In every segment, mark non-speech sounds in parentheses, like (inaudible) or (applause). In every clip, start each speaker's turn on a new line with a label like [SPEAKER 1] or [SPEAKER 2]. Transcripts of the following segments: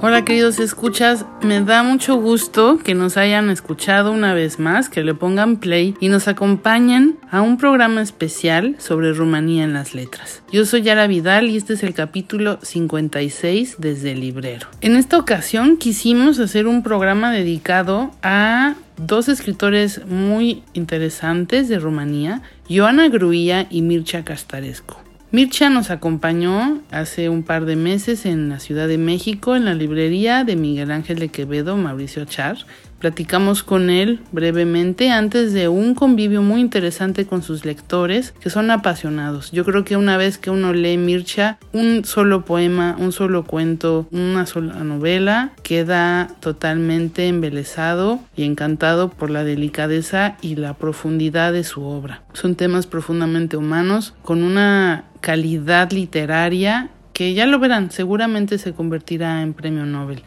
[SPEAKER 1] Hola queridos escuchas, me da mucho gusto que nos hayan escuchado una vez más, que le pongan play y nos acompañen a un programa especial sobre Rumanía en las letras. Yo soy Yara Vidal y este es el capítulo 56 desde el librero. En esta ocasión quisimos hacer un programa dedicado a dos escritores muy interesantes de Rumanía, Ioana Gruía y Mircea Castarescu. Mircha nos acompañó hace un par de meses en la Ciudad de México en la librería de Miguel Ángel de Quevedo, Mauricio Char. Platicamos con él brevemente antes de un convivio muy interesante con sus lectores que son apasionados. Yo creo que una vez que uno lee Mircha, un solo poema, un solo cuento, una sola novela, queda totalmente embelesado y encantado por la delicadeza y la profundidad de su obra. Son temas profundamente humanos con una calidad literaria que ya lo verán, seguramente se convertirá en premio Nobel.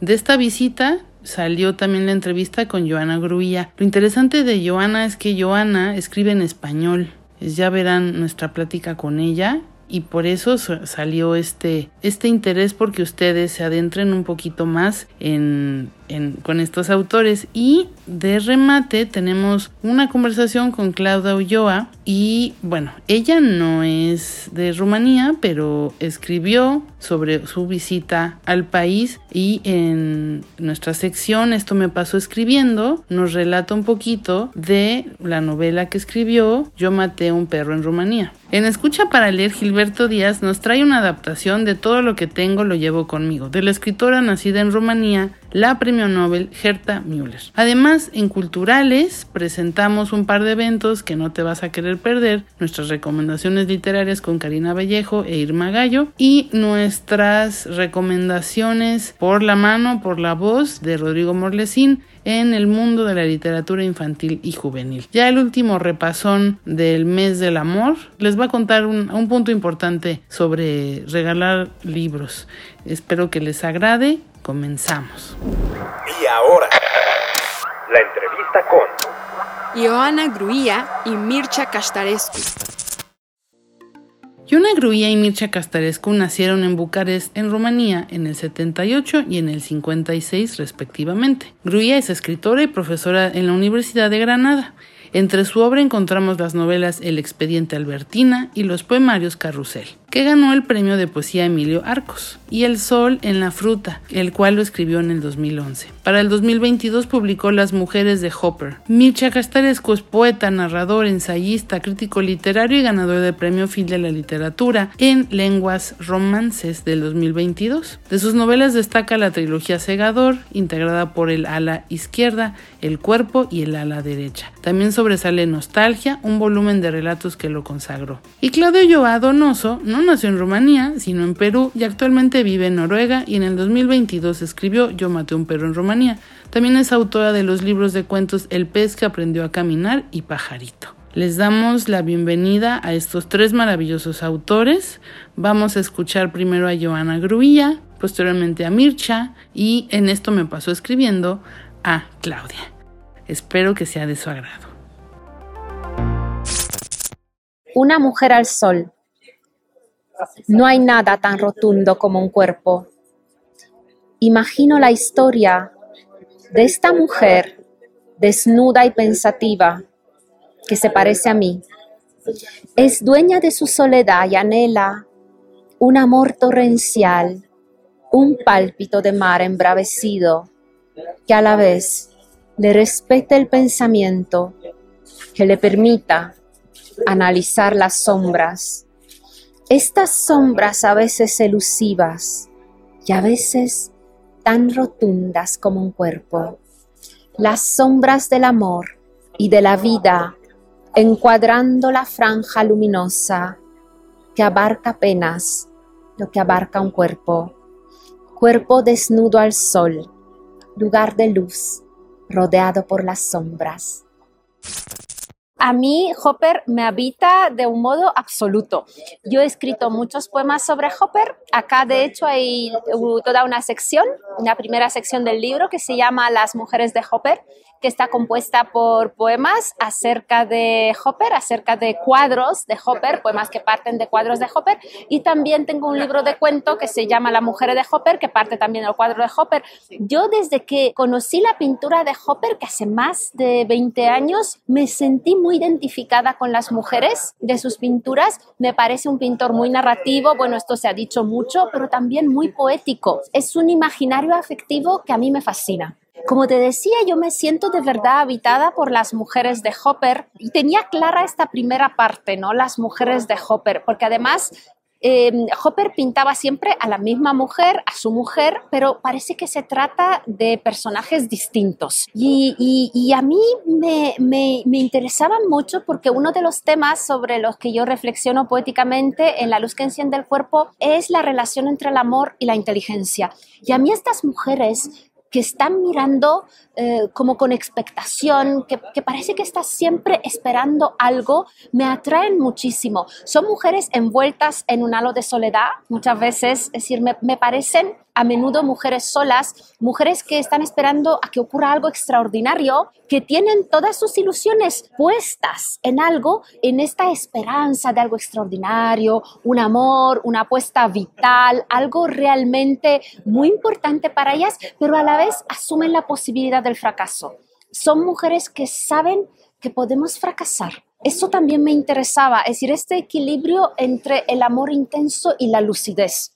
[SPEAKER 1] De esta visita salió también la entrevista con Joana Gruía. Lo interesante de Joana es que Joana escribe en español. Ya verán nuestra plática con ella y por eso salió este, este interés porque ustedes se adentren un poquito más en, con estos autores y de remate tenemos una conversación con Claudia Ulloa y bueno, ella no es de Rumanía pero escribió sobre su visita al país y en nuestra sección esto me pasó escribiendo nos relata un poquito de la novela que escribió Yo maté un perro en Rumanía. En Escucha para leer, Gilberto Díaz nos trae una adaptación de Todo lo que tengo lo llevo conmigo, de la escritora nacida en Rumanía, la premio Nobel Gerta Müller. Además, en Culturales presentamos un par de eventos que no te vas a querer perder, nuestras recomendaciones literarias con Karina Vallejo e Irma Gallo y nuestras recomendaciones por la mano, por la voz de Rodrigo Morlesín en el mundo de la literatura infantil y juvenil. Ya el último repasón del mes del amor les va a contar un, un punto importante sobre regalar libros. Espero que les agrade. Comenzamos.
[SPEAKER 2] Y ahora, la entrevista con
[SPEAKER 3] Ioana Gruía y Mircea Castarescu.
[SPEAKER 1] Iona Gruía y Mircea Castarescu nacieron en Bucarest, en Rumanía, en el 78 y en el 56 respectivamente. Gruía es escritora y profesora en la Universidad de Granada. Entre su obra encontramos las novelas El expediente Albertina y los poemarios Carrusel, que ganó el premio de poesía Emilio Arcos, y El sol en la fruta, el cual lo escribió en el 2011. Para el 2022 publicó Las mujeres de Hopper. Mircea Castarescu es poeta, narrador, ensayista, crítico literario y ganador del premio Phil de la literatura en lenguas romances del 2022. De sus novelas destaca la trilogía Segador, integrada por el ala izquierda, el cuerpo y el ala derecha. También sobresale Nostalgia, un volumen de relatos que lo consagró. Y Claudio Joa Donoso no nació en Rumanía, sino en Perú y actualmente vive en Noruega y en el 2022 escribió Yo maté un perro en Rumanía. También es autora de los libros de cuentos El pez que aprendió a caminar y Pajarito. Les damos la bienvenida a estos tres maravillosos autores. Vamos a escuchar primero a Joana Gruilla, posteriormente a Mircha y en esto me pasó escribiendo a Claudia. Espero que sea de su agrado.
[SPEAKER 4] Una mujer al sol. No hay nada tan rotundo como un cuerpo. Imagino la historia de esta mujer desnuda y pensativa que se parece a mí. Es dueña de su soledad y anhela un amor torrencial, un pálpito de mar embravecido que a la vez le respete el pensamiento, que le permita analizar las sombras. Estas sombras a veces elusivas y a veces tan rotundas como un cuerpo. Las sombras del amor y de la vida encuadrando la franja luminosa que abarca apenas lo que abarca un cuerpo. Cuerpo desnudo al sol, lugar de luz, rodeado por las sombras. A mí Hopper me habita de un modo absoluto. Yo he escrito muchos poemas sobre Hopper. Acá de hecho hay toda una sección, una primera sección del libro que se llama Las mujeres de Hopper que está compuesta por poemas acerca de Hopper, acerca de cuadros de Hopper, poemas que parten de cuadros de Hopper, y también tengo un libro de cuento que se llama La mujer de Hopper, que parte también del cuadro de Hopper. Yo desde que conocí la pintura de Hopper, que hace más de 20 años, me sentí muy identificada con las mujeres de sus pinturas. Me parece un pintor muy narrativo, bueno, esto se ha dicho mucho, pero también muy poético. Es un imaginario afectivo que a mí me fascina. Como te decía, yo me siento de verdad habitada por las mujeres de Hopper y tenía clara esta primera parte, ¿no? Las mujeres de Hopper, porque además em, Hopper pintaba siempre a la misma mujer, a su mujer, pero parece que se trata de personajes distintos. Y, a mí me, me, me, interesaban mucho porque uno de los temas sobre los que yo reflexiono poéticamente en La luz que enciende el cuerpo es la relación entre el amor y la inteligencia. Y a mí estas mujeres que están mirando eh, como con expectación, que, que, parece que estás siempre esperando algo, me atraen muchísimo. Son mujeres envueltas en un halo de soledad, muchas veces, es decir, me, me parecen a menudo mujeres solas, mujeres que están esperando a que ocurra algo extraordinario, que tienen todas sus ilusiones puestas en algo, en esta esperanza de algo extraordinario, un amor, una apuesta vital, algo realmente muy importante para ellas, pero a la vez asumen la posibilidad del fracaso. Son mujeres que saben que podemos fracasar. Eso también me interesaba, es decir, este equilibrio entre el amor intenso y la lucidez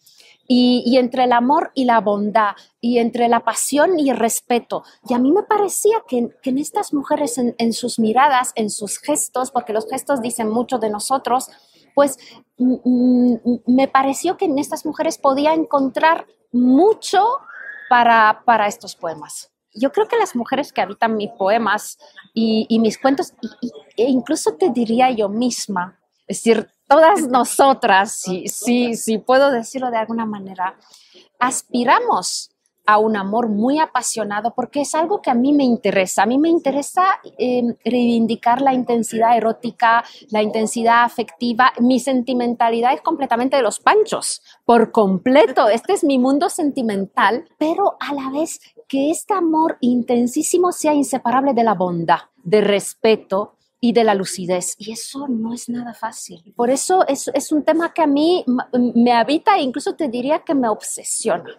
[SPEAKER 4] y, entre el amor y la bondad, y entre la pasión y el respeto. Y a mí me parecía que, en estas mujeres, en, sus miradas, en sus gestos, porque los gestos dicen mucho de nosotros, pues me pareció que en estas mujeres podía encontrar mucho para, para estos poemas. Yo creo que las mujeres que habitan mis poemas y, mis cuentos, e incluso te diría yo misma, es decir, todas nosotras, si, sí, sí, puedo decirlo de alguna manera, aspiramos a un amor muy apasionado porque es algo que a mí me interesa. A mí me interesa em, reivindicar la intensidad erótica, la intensidad afectiva. Mi sentimentalidad es completamente de los panchos, por completo. Este es mi mundo sentimental, pero a la vez que este amor intensísimo sea inseparable de la bondad, de respeto, y de la lucidez. Y eso no es nada fácil. Por eso es, es un tema que a mí me habita e incluso te diría que me obsesiona.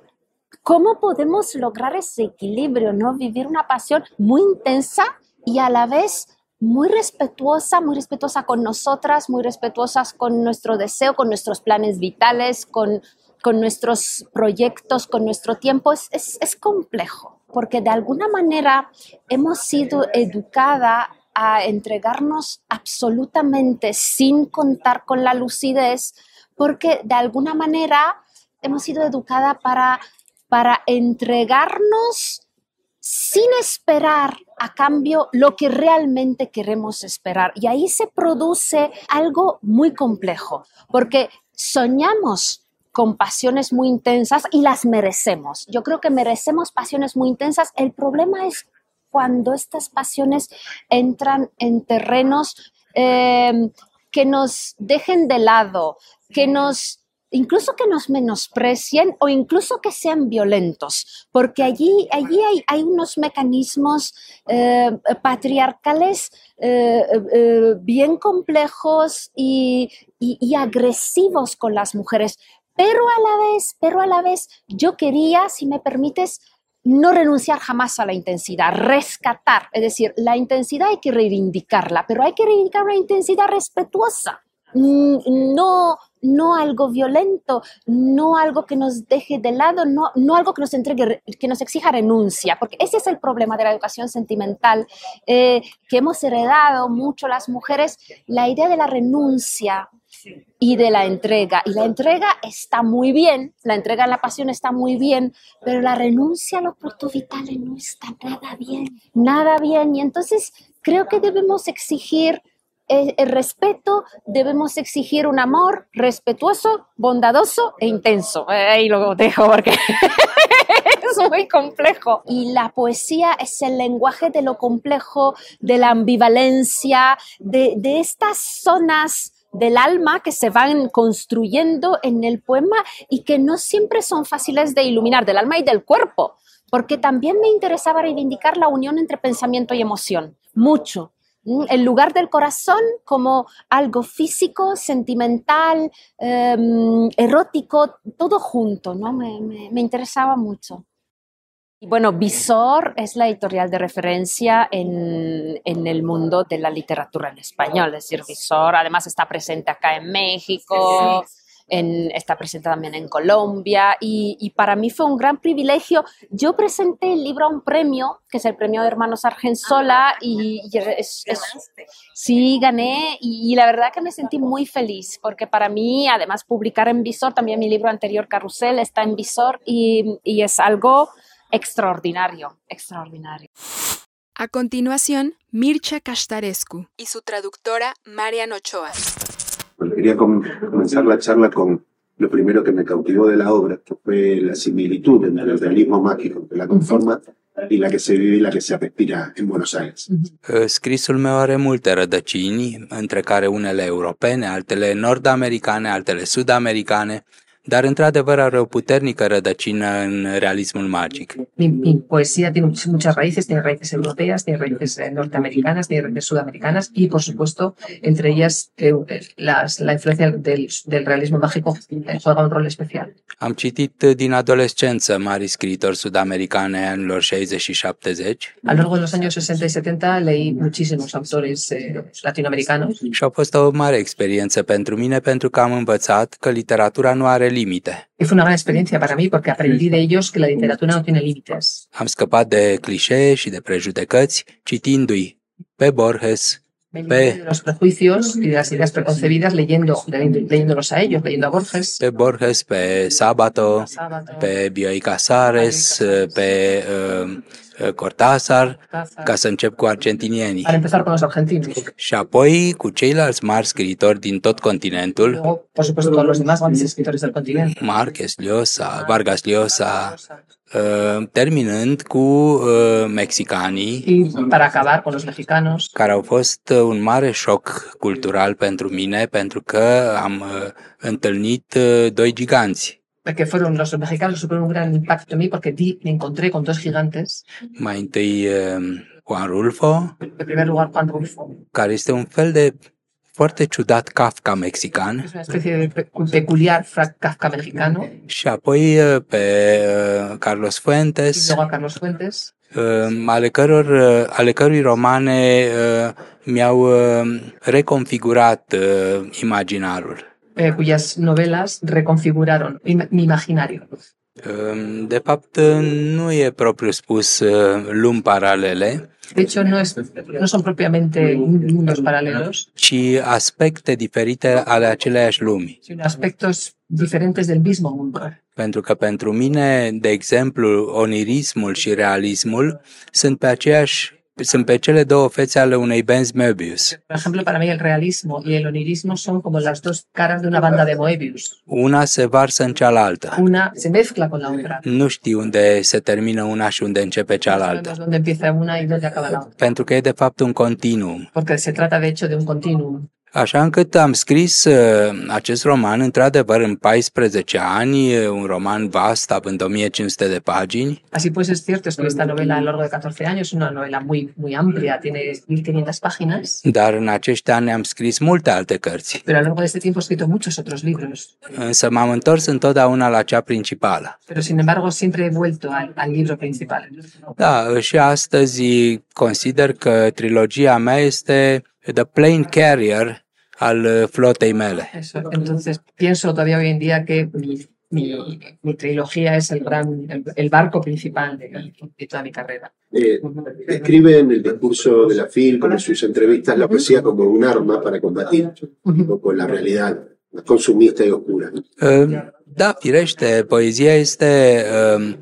[SPEAKER 4] ¿Cómo podemos lograr ese equilibrio, no? Vivir una pasión muy intensa y a la vez muy respetuosa, muy respetuosa con nosotras, muy respetuosas con nuestro deseo, con nuestros planes vitales, con, con nuestros proyectos, con nuestro tiempo. Es, es, complejo, porque de alguna manera hemos sido educada a entregarnos absolutamente sin contar con la lucidez, porque de alguna manera hemos sido educada para, para entregarnos sin esperar a cambio lo que realmente queremos esperar. Y ahí se produce algo muy complejo, porque soñamos con pasiones muy intensas y las merecemos. Yo creo que merecemos pasiones muy intensas. El problema es cuando estas pasiones entran en terrenos em, que nos dejen de lado, que nos incluso que nos menosprecien o incluso que sean violentos, porque allí, allí hay, unos mecanismos eh, patriarcales eh, eh, bien complejos y, y, agresivos con las mujeres. Pero a la vez, pero a la vez, yo quería, si me permites, no renunciar jamás a la intensidad, rescatar, es decir, la intensidad hay que reivindicarla, pero hay que reivindicar una intensidad respetuosa, mm, no, no algo violento, no algo que nos deje de lado, no, no algo que nos entregue, que nos exija renuncia, porque ese es el problema de la educación sentimental eh, que hemos heredado mucho las mujeres, la idea de la renuncia, y de la entrega. Y la entrega está muy bien, la entrega a la pasión está muy bien, pero la renuncia a los productos vitales no está nada bien, nada bien. Y entonces creo que debemos exigir el, respeto, debemos exigir un amor respetuoso, bondadoso e intenso. Ahí lo dejo porque (laughs) es muy complejo. Y la poesía es el lenguaje de lo complejo, de la ambivalencia, de, de estas zonas del alma que se van construyendo en el poema y que no siempre son fáciles de iluminar, del alma y del cuerpo, porque también me interesaba reivindicar la unión entre pensamiento y emoción, mucho. El lugar del corazón como algo físico, sentimental, em, erótico, todo junto, ¿no? me interesaba mucho. Bueno, Visor es la editorial de referencia en, el mundo de la literatura en español. Es decir, Visor además está presente acá en México, está presente también en Colombia y, para mí fue un gran privilegio. Yo presenté el libro a un premio, que es el premio de Hermanos Argensola, ah, y, sí, gané y, la verdad que me sentí muy feliz porque para mí, además, publicar en Visor, también mi libro anterior, Carrusel, está en Visor y, y es algo extraordinario, extraordinario.
[SPEAKER 3] A continuación, Mircha Castarescu y su traductora Marian Ochoa.
[SPEAKER 5] quería comenzar la charla con lo primero que me cautivó de la obra, que fue la similitud entre el realismo mágico que la conforma y la que se vive y la que se respira en Buenos Aires.
[SPEAKER 6] Scrisul meu are multe rădăcini, între care unele europene, altele nord-americane, altele sud-americane, dar într-adevăr are o puternică rădăcină în realismul magic.
[SPEAKER 7] Mi, mi poesía tiene muchas raíces, tiene raíces europeas, tiene raíces eh, norteamericanas, tiene raíces sudamericanas y, por supuesto, entre ellas eh, las, la influencia del, del realismo mágico eh, juega un rol especial.
[SPEAKER 6] Am citit din adolescență mari scriitori sudamericane anilor 60 și 70.
[SPEAKER 7] A lo largo de los años 60 y 70 leí muchísimos autores eh, latinoamericanos.
[SPEAKER 6] Și a fost o mare experiență pentru mine pentru că am învățat că literatura nu are límite.
[SPEAKER 7] Fue una gran experiencia para mí porque aprendí de ellos que la literatura no tiene límites.
[SPEAKER 6] Am scăpat de clișee și de prejudecăți citindu-i pe Borges,
[SPEAKER 7] pe de los prejuicios y de las ideas preconcebidas leyendo, leyéndolos a ellos, leyendo a Borges.
[SPEAKER 6] Pe Borges, pe Sabato, pe Bioy Casares, pe uh, Eh, Cortázar, ca să încep cu argentinienii.
[SPEAKER 7] Para empezar con los argentinos.
[SPEAKER 6] Și apoi cu ceilalți mari scriitori din tot continentul.
[SPEAKER 7] Luego, por supuesto, todos los demás grandes escritores del continente.
[SPEAKER 6] Marquez Llosa, Vargas Llosa, uh, terminând cu uh, mexicanii.
[SPEAKER 7] Y para acabar con los mexicanos.
[SPEAKER 6] Care au fost un mare șoc cultural pentru mine, pentru că am uh, întâlnit uh, doi giganți
[SPEAKER 7] que fueron los mexicanos, supieron un gran impacto en mí porque di, me encontré con dos gigantes.
[SPEAKER 6] Mai întâi uh, Juan Rulfo.
[SPEAKER 7] En primer lugar, Juan Rulfo.
[SPEAKER 6] Care este un fel de foarte ciudat Kafka mexican.
[SPEAKER 7] Es una especie de peculiar Kafka mexicano.
[SPEAKER 6] Și apoi uh, pe uh, Carlos Fuentes.
[SPEAKER 7] Y luego a Carlos Fuentes.
[SPEAKER 6] Uh, ale, căror, uh, ale cărui romane uh, mi-au uh, reconfigurat imaginarul.
[SPEAKER 7] Eh, cuyas novelas reconfiguraron mi imaginario.
[SPEAKER 6] Ehm, de fapt, nu e propriu spus eh, lumi paralele.
[SPEAKER 7] De hecho, no, es, no son propiamente mundos paralelos,
[SPEAKER 6] ci aspecte diferite ale aceleiași lumi.
[SPEAKER 7] sino aspectos diferentes del mismo mundo.
[SPEAKER 6] Pentru că pentru mine, de exemplu, onirismul și realismul sunt pe aceeași sunt pe cele două fețe ale unei benzi Möbius.
[SPEAKER 7] Por ejemplo, para mí el realismo y el onirismo son como las dos caras de una banda de Moebius.
[SPEAKER 6] Una se varsă în cealaltă.
[SPEAKER 7] Una se mezcla con la otra.
[SPEAKER 6] Nu știi unde se termină una și unde începe cealaltă.
[SPEAKER 7] Sabemos dónde empieza una y dónde acaba la otra.
[SPEAKER 6] Pentru că e de fapt un continuum.
[SPEAKER 7] Porque se trata de hecho de un continuum.
[SPEAKER 6] Așa încât am scris uh, acest roman, într-adevăr, în 14 ani, e un roman vast, având 1500 de pagini,
[SPEAKER 7] Así pues es cierto, escribí esta novela a lo largo de 14 años, una novela muy, muy amplia, tiene 1500 páginas,
[SPEAKER 6] dar în acești ani am scris multe alte cărți.
[SPEAKER 7] pero a lo largo de este tiempo he escrito muchos otros libros.
[SPEAKER 6] Însă m-am întors întotdeauna la cea principală.
[SPEAKER 7] Pero sin embargo siempre he vuelto al, al libro principal.
[SPEAKER 6] Da, și astăzi consider că trilogia mea este The Plane Carrier al uh, flotei mele.
[SPEAKER 7] Eso. Entonces pienso todavía hoy en día que mi, mi, mi trilogía es el, gran, el, el barco principal de, de toda mi carrera.
[SPEAKER 5] Eh, describe en el discurso de la FIL, en sus entrevistas, la poesía como un arma para combatir un poco la realidad consumista y oscura.
[SPEAKER 6] Uh, Da, firește, poezia este um,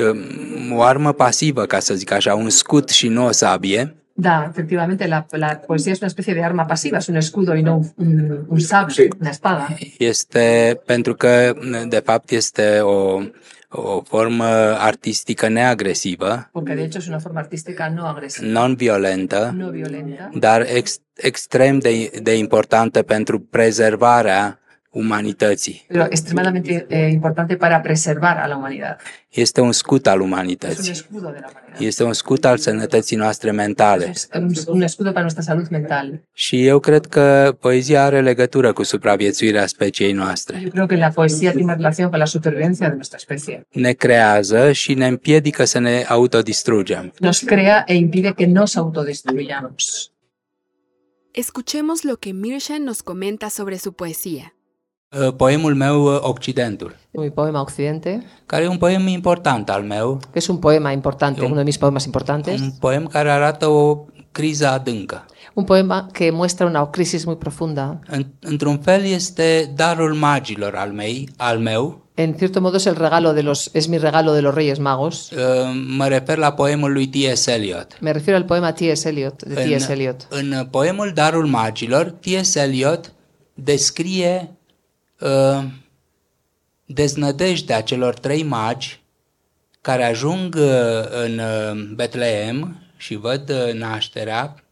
[SPEAKER 6] um, o armă pasivă, ca să zic așa, un scut și nu o sabie.
[SPEAKER 7] Da, efectivamente, la, la poesía es una especie de arma pasiva, es un escudo y no un, un, sable, una espada.
[SPEAKER 6] Este pentru că, de fapt, este o, o formă artistică neagresivă,
[SPEAKER 7] Porque de hecho es una forma artística no agresiva,
[SPEAKER 6] non-violentă,
[SPEAKER 7] no violenta,
[SPEAKER 6] dar ex, extrem de, de importantă pentru prezervarea umanității.
[SPEAKER 7] pero extremadamente eh, importante para preservar a la humanidad.
[SPEAKER 6] Este un scut al
[SPEAKER 7] Es un
[SPEAKER 6] umanității.
[SPEAKER 7] escudo de la humanidad.
[SPEAKER 6] Este un scut al sănătății noastre mentale.
[SPEAKER 7] Es un, un escudo para nuestra salud mental.
[SPEAKER 6] Și eu cred că poezia are legătură cu supraviețuirea speciei noastre.
[SPEAKER 7] Yo creo que la poesía tiene relación con la supervivencia de nuestra especie.
[SPEAKER 6] Ne creează și ne împiedică să ne autodistrugem.
[SPEAKER 7] Nos crea e impide que nos autodestruyamos.
[SPEAKER 3] Escuchemos lo que Mirsha nos comenta sobre su poesía.
[SPEAKER 6] Uh, Poemul meu, uh, Occidentul,
[SPEAKER 7] Mi poema Occidente,
[SPEAKER 6] care e un poem important al meu,
[SPEAKER 7] que es un poema importante, uno de mis poemas importantes,
[SPEAKER 6] un poem care arată o criză adâncă.
[SPEAKER 7] un poema que muestra una crisis muy profunda.
[SPEAKER 6] În, într-un fel este darul magilor al, mei, al meu.
[SPEAKER 7] En cierto modo es el regalo de los, es mi regalo de los Reyes Magos.
[SPEAKER 6] Uh, Mă refer la poemul lui T.S. Eliot.
[SPEAKER 7] Me refiero al poema T.S. Eliot, de T.S. Eliot.
[SPEAKER 6] în poemul Darul Magilor, T.S. Eliot descrie deznădejdea celor trei magi care ajung în Betleem și văd nașterea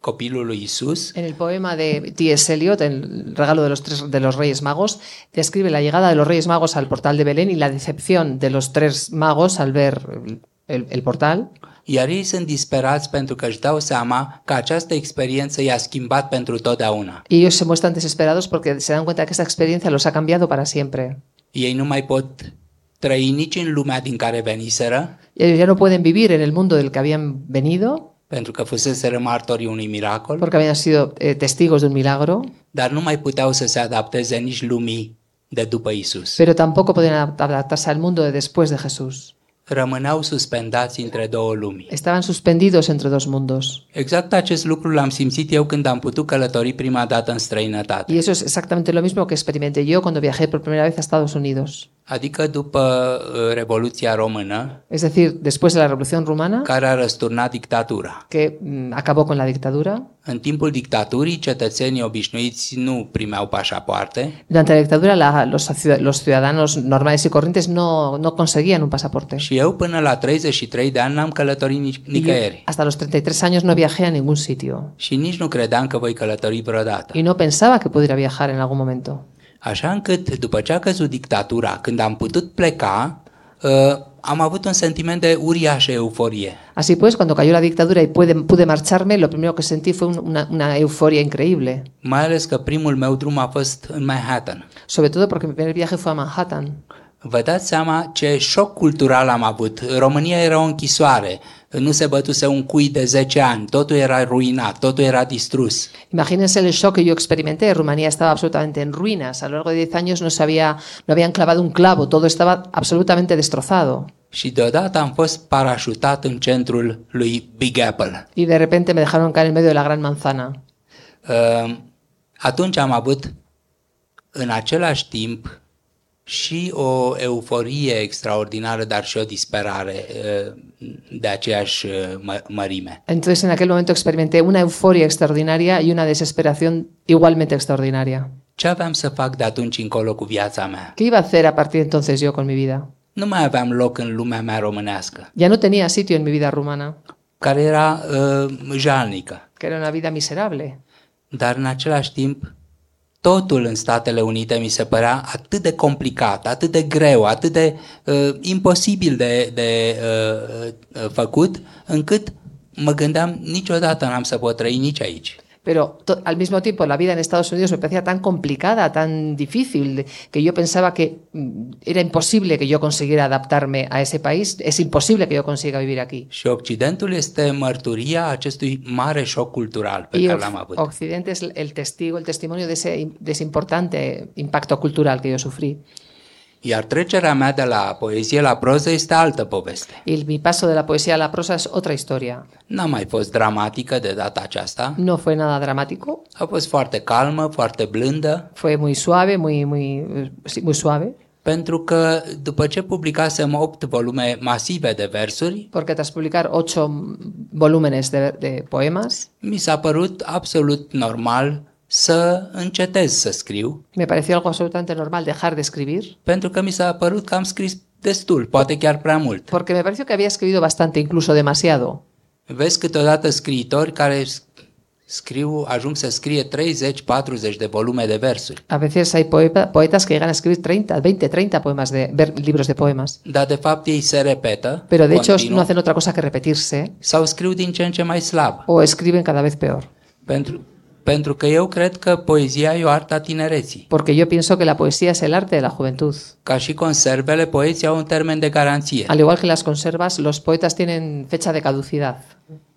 [SPEAKER 6] copilului Isus
[SPEAKER 7] En el poema de T.S. Eliot, el regalo de los, tres, de los Reyes Magos, describe la llegada de los Reyes Magos al portal de Belén y la decepción de los tres magos al ver el, el portal.
[SPEAKER 6] Iar ei sunt disperați pentru că își dau seama că această experiență i-a schimbat pentru totdeauna.
[SPEAKER 7] Y ellos se muestran desesperados porque se dan cuenta que esta experiencia los ha cambiado para siempre.
[SPEAKER 6] Ei nu mai pot trăi nici în lumea din care veniseră,
[SPEAKER 7] ellos ya no pueden vivir en el mundo del que habían venido
[SPEAKER 6] pentru că fuseseră martorii unui miracol,
[SPEAKER 7] porque habían sido eh, testigos de un milagro,
[SPEAKER 6] dar nu mai puteau să se adapteze nici lumii de după Isus.
[SPEAKER 7] pero tampoco podían adaptarse al mundo de después de Jesús.
[SPEAKER 6] Rămâneau suspendați între două lumi.
[SPEAKER 7] Estaban suspendidos entre dos mundos.
[SPEAKER 6] Exact acest lucru l-am simțit eu când am putut călători prima dată în străinătate.
[SPEAKER 7] Y eso es exactamente lo mismo que experimenté yo cuando viajé por primera vez a Estados Unidos.
[SPEAKER 6] Adică după uh, Revoluția Română,
[SPEAKER 7] Es decir, después de la Revolución Rumana,
[SPEAKER 6] care a răsturnat dictatura.
[SPEAKER 7] que mm, acabó con la dictadura.
[SPEAKER 6] În timpul dictaturii, cetățenii obișnuiți nu primeau pașapoarte
[SPEAKER 7] Durante la dictadura, la- los, ciudad- los ciudadanos normales y corrientes no, no conseguían un pasaporte.
[SPEAKER 6] și eu până la 33 de ani n-am călătorit nici,
[SPEAKER 7] Y yo,
[SPEAKER 6] nicăieri.
[SPEAKER 7] hasta los 33 años no viajé a ningún sitio.
[SPEAKER 6] Și nici nu credeam că voi călători vreodată.
[SPEAKER 7] Y no pensaba que pudiera viajar en algún momento.
[SPEAKER 6] Așa încât, după ce a căzut dictatura, când am putut pleca, uh, am avut un sentiment de uriașă euforie.
[SPEAKER 7] Así pues, cuando cayó la dictadura y pude, pude marcharme, lo primero que sentí fue un- una, una euforia increíble.
[SPEAKER 6] Mai ales că primul meu drum a fost în Manhattan.
[SPEAKER 7] Sobre todo porque mi primer viaje fue a Manhattan.
[SPEAKER 6] Vă dați seama ce șoc cultural am avut. România era o închisoare, nu se bătuse un cui de 10 ani, totul era ruinat, totul era distrus.
[SPEAKER 7] Imagínense el shock que yo experimenté. Rumanía estaba absolutamente en ruinas. A lo largo de 10 años no, se había, no habían clavado un clavo. Todo estaba absolutamente destrozado.
[SPEAKER 6] Și deodată am fost parașutat în centrul lui Big Apple.
[SPEAKER 7] Y de repente me dejaron caer en medio de la gran manzana.
[SPEAKER 6] Uh, Atunci am avut în același timp și o euforie extraordinară, dar și o disperare uh, de aceeași uh, mă- mărime.
[SPEAKER 7] Entonces en aquel momento experimenté una euforia extraordinaria y una desesperación igualmente extraordinaria.
[SPEAKER 6] Ce aveam să fac de atunci încolo cu viața mea?
[SPEAKER 7] ¿Qué iba a hacer a partir de entonces yo con mi vida?
[SPEAKER 6] Nu mai aveam loc în lumea mea românească,
[SPEAKER 7] Ya no tenía sitio en mi vida rumana,
[SPEAKER 6] care era uh, jalnică,
[SPEAKER 7] que era una vida miserable.
[SPEAKER 6] dar în același timp totul în Statele Unite mi se părea atât de complicat, atât de greu, atât de uh, imposibil de, de uh, uh, făcut, încât mă gândeam niciodată n-am să pot trăi nici aici.
[SPEAKER 7] Pero al mismo tiempo la vida en Estados Unidos me parecía tan complicada, tan difícil, que yo pensaba que mm, era imposible que yo consiguiera adaptarme a ese país. Es imposible que yo consiga vivir aquí.
[SPEAKER 6] Și Occidentul este mărturia acestui mare șoc cultural pe
[SPEAKER 7] Y
[SPEAKER 6] care l-am avut.
[SPEAKER 7] Occidente es el testigo, el testimonio de ese, de ese importante impacto cultural que yo sufrí.
[SPEAKER 6] Iar trecerea mea de la poezie la proză este altă poveste.
[SPEAKER 7] Y mi paso de la poesía a la prosa es otra historia.
[SPEAKER 6] N-a mai fost dramatică de data aceasta.
[SPEAKER 7] No fue nada dramático,
[SPEAKER 6] A fost foarte calmă, foarte blândă,
[SPEAKER 7] fue muy suave, muy, muy, sí, muy suave,
[SPEAKER 6] pentru că după ce publicasem 8 volume masive de versuri,
[SPEAKER 7] porque tras publicar ocho volúmenes de, de poemas,
[SPEAKER 6] mi s-a părut absolut normal să încetez să scriu,
[SPEAKER 7] me pareció algo absolutamente normal dejar de escribir,
[SPEAKER 6] pentru că mi s-a părut că am scris destul, poate chiar prea mult.
[SPEAKER 7] porque me pareció que había escrito bastante, incluso demasiado.
[SPEAKER 6] Vezi câteodată scriitori care s- scriu, ajung să scrie 30-40 de volume de versuri.
[SPEAKER 7] A veces hay poeta- poetas que llegan a escribir 30, 20, 30 poemas de, ver- libros de poemas,
[SPEAKER 6] Dar de fapt ei se repetă
[SPEAKER 7] pero de hecho
[SPEAKER 6] continuu,
[SPEAKER 7] no hacen otra cosa que repetirse
[SPEAKER 6] sau scriu din ce în ce mai slab.
[SPEAKER 7] o escriben cada vez peor.
[SPEAKER 6] Pentru, pentru că eu cred că poezia e o artă a tinereții.
[SPEAKER 7] Porque yo pienso que la poesía es el arte de la juventud.
[SPEAKER 6] Ca și conservele, poeții au un termen de garanție.
[SPEAKER 7] Al igual que las conservas, los poetas tienen fecha de caducidad.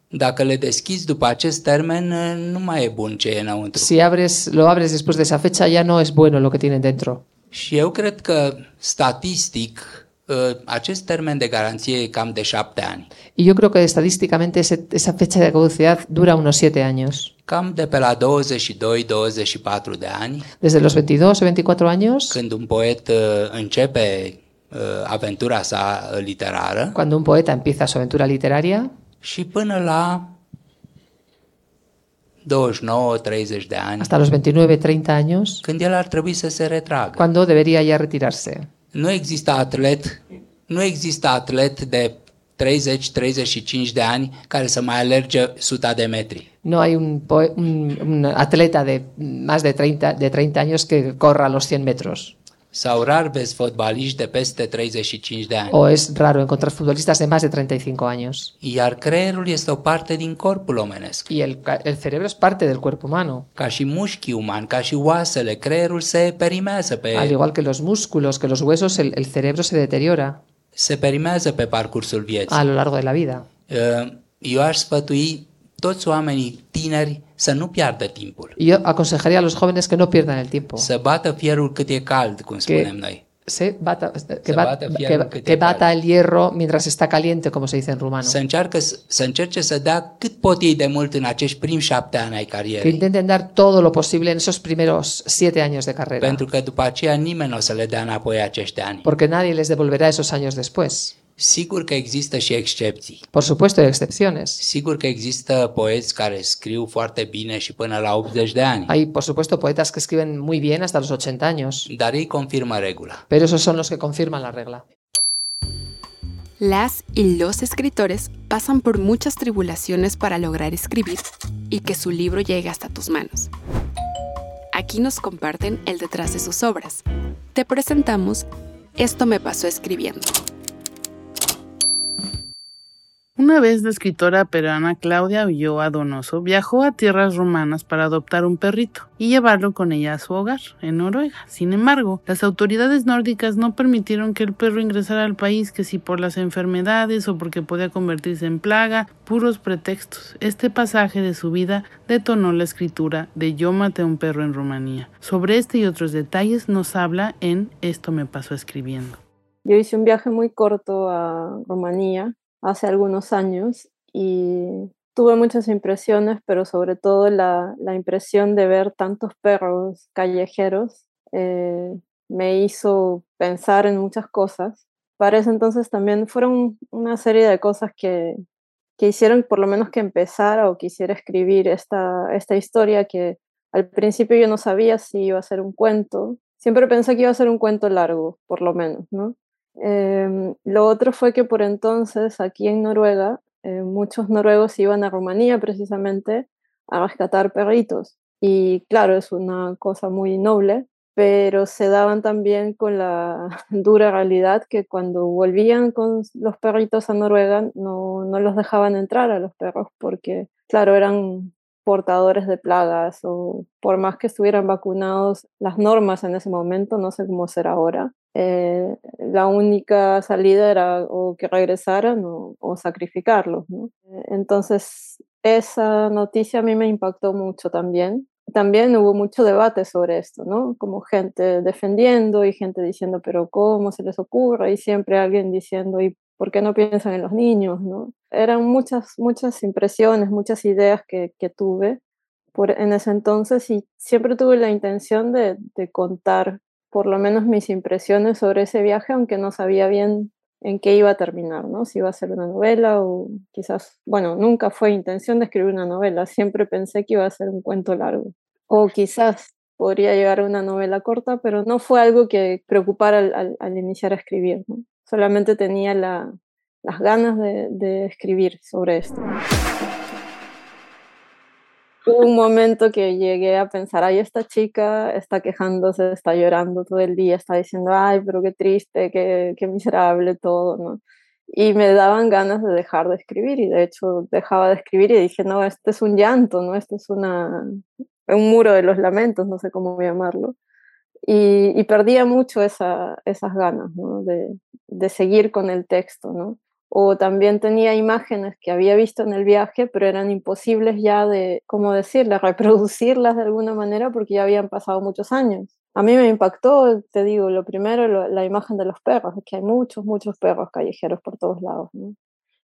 [SPEAKER 6] Dacă le deschizi după acest termen, nu mai e bun ce e înăuntru.
[SPEAKER 7] Si abres, lo abres después de esa fecha, ya no es bueno lo que tienen dentro.
[SPEAKER 6] Și eu cred că, statistic, ă, acest termen de garanție e cam de șapte ani.
[SPEAKER 7] Y yo creo que estadísticamente ese- esa fecha de caducidad dura unos siete años.
[SPEAKER 6] Cam de pe la 22-24 de ani,
[SPEAKER 7] Desde los 22 o 24 años,
[SPEAKER 6] când un poet ă, începe ă, aventura sa literară,
[SPEAKER 7] cuando un poeta empieza su aventura literaria,
[SPEAKER 6] și până la 29-30 de ani,
[SPEAKER 7] hasta los 29-30 años,
[SPEAKER 6] când el ar trebui să se retragă.
[SPEAKER 7] cuando debería ya retirarse.
[SPEAKER 6] Nu există atlet, nu există atlet de 30-35 de ani care să mai alerge 100 de metri.
[SPEAKER 7] No hay un, un- un atleta de más de 30, de 30 años que corra los 100 metros.
[SPEAKER 6] Sau rar vezi fotbaliști de peste 35 de ani.
[SPEAKER 7] O es raro encontrar futbolistas de más de 35 años.
[SPEAKER 6] Iar creierul este o parte din corpul omenesc.
[SPEAKER 7] Y el, el cerebro es parte del cuerpo humano.
[SPEAKER 6] Ca și mușchii umani, ca și oasele, creierul se perimează pe,
[SPEAKER 7] Al igual que los músculos, que los huesos, el, el cerebro se deteriora
[SPEAKER 6] se perimează pe parcursul vieții.
[SPEAKER 7] a lo largo de la vida.
[SPEAKER 6] Uh, Eu aș sfătui toți oamenii tineri să nu piardă timpul.
[SPEAKER 7] Y yo aconsejaría a los jóvenes que no pierdan el tiempo.
[SPEAKER 6] Să bată fierul cât e cald, cum spunem noi.
[SPEAKER 7] Se bata, que,
[SPEAKER 6] Se
[SPEAKER 7] bat-
[SPEAKER 6] bată fierul
[SPEAKER 7] que- que bata el hierro mientras está caliente, como se dice en rumano.
[SPEAKER 6] Să, încearcă, să- încerce să dea cât pot ei de mult în acești primi șapte ani ai
[SPEAKER 7] Que
[SPEAKER 6] carierei.
[SPEAKER 7] intenten dar todo lo posible en esos primeros siete años de carrera.
[SPEAKER 6] Pentru că după aceea nimeni nu o să le dea înapoi acești ani.
[SPEAKER 7] Porque nadie les devolverá esos años después.
[SPEAKER 6] Sigur că există și excepții.
[SPEAKER 7] Por supuesto, hay excepciones.
[SPEAKER 6] Sigur că există poeți care scriu foarte bine și până la 80 de ani,
[SPEAKER 7] Hay, por supuesto, poetas que escriben muy bien hasta los 80 años.
[SPEAKER 6] dar ei confirmă regula.
[SPEAKER 7] Pero esos son los que confirman la regla.
[SPEAKER 3] Las y los escritores pasan por muchas tribulaciones para lograr escribir y que su libro llegue hasta tus manos. Aquí nos comparten el detrás de sus obras. Te presentamos Esto me pasó escribiendo.
[SPEAKER 1] Una vez la escritora peruana Claudia Ulloa Donoso viajó a tierras romanas para adoptar un perrito y llevarlo con ella a su hogar, en Noruega. Sin embargo, las autoridades nórdicas no permitieron que el perro ingresara al país, que si por las enfermedades o porque podía convertirse en plaga, puros pretextos. Este pasaje de su vida detonó la escritura de Yo maté a un perro en Rumanía. Sobre este y otros detalles nos habla en Esto me pasó escribiendo.
[SPEAKER 8] Yo hice un viaje muy corto a Rumanía hace algunos años y tuve muchas impresiones, pero sobre todo la, la impresión de ver tantos perros callejeros eh, me hizo pensar en muchas cosas. Para ese entonces también fueron una serie de cosas que, que hicieron por lo menos que empezara o quisiera escribir esta, esta historia que al principio yo no sabía si iba a ser un cuento. Siempre pensé que iba a ser un cuento largo, por lo menos, ¿no? Em, lo otro fue que por entonces aquí en Noruega eh, muchos noruegos iban a Rumanía precisamente a rescatar perritos. Y claro, es una cosa muy noble, pero se daban también con la (laughs) dura realidad que cuando volvían con los perritos a Noruega no, no los dejaban entrar a los perros porque, claro, eran portadores de plagas o por más que estuvieran vacunados, las normas en ese momento, no sé cómo será ahora, eh, la única salida era o que regresaran o, sacrificarlos. Entonces, esa noticia a mí me impactó mucho también. También hubo mucho debate sobre esto, ¿no? Como gente defendiendo y gente diciendo, pero ¿cómo se les ocurre? Y siempre alguien diciendo, ¿y por qué no piensan en los niños? ¿no? Eran muchas, muchas impresiones, muchas ideas que, que tuve por, en ese entonces y siempre tuve la intención de, de contar por lo menos mis impresiones sobre ese viaje, aunque no sabía bien en qué iba a terminar, ¿no? Si iba a ser una novela o quizás, bueno, nunca fue intención de escribir una novela, siempre pensé que iba a ser un cuento largo. O quizás podría llegar a una novela corta, pero no fue algo que preocupara al, iniciar a escribir. Solamente tenía la, las ganas de escribir sobre esto hubo un momento que llegué a pensar, ay, esta chica está quejándose, está llorando todo el día, está diciendo, ay, pero qué triste, qué, qué miserable todo, ¿no? Y me daban ganas de dejar de escribir y de hecho dejaba de escribir y dije, no, este es un llanto, ¿no? Este es una, un muro de los lamentos, no sé cómo llamarlo. Y, y perdía mucho esa, esas ganas, ¿no? De, de seguir con el texto, ¿no? O también tenía imágenes que había visto en el viaje, pero eran imposibles ya de, ¿cómo decirle?, reproducirlas de alguna manera porque ya habían pasado muchos años. A mí me impactó, te digo, lo primero, la imagen de los perros, que hay muchos, muchos perros callejeros por todos lados,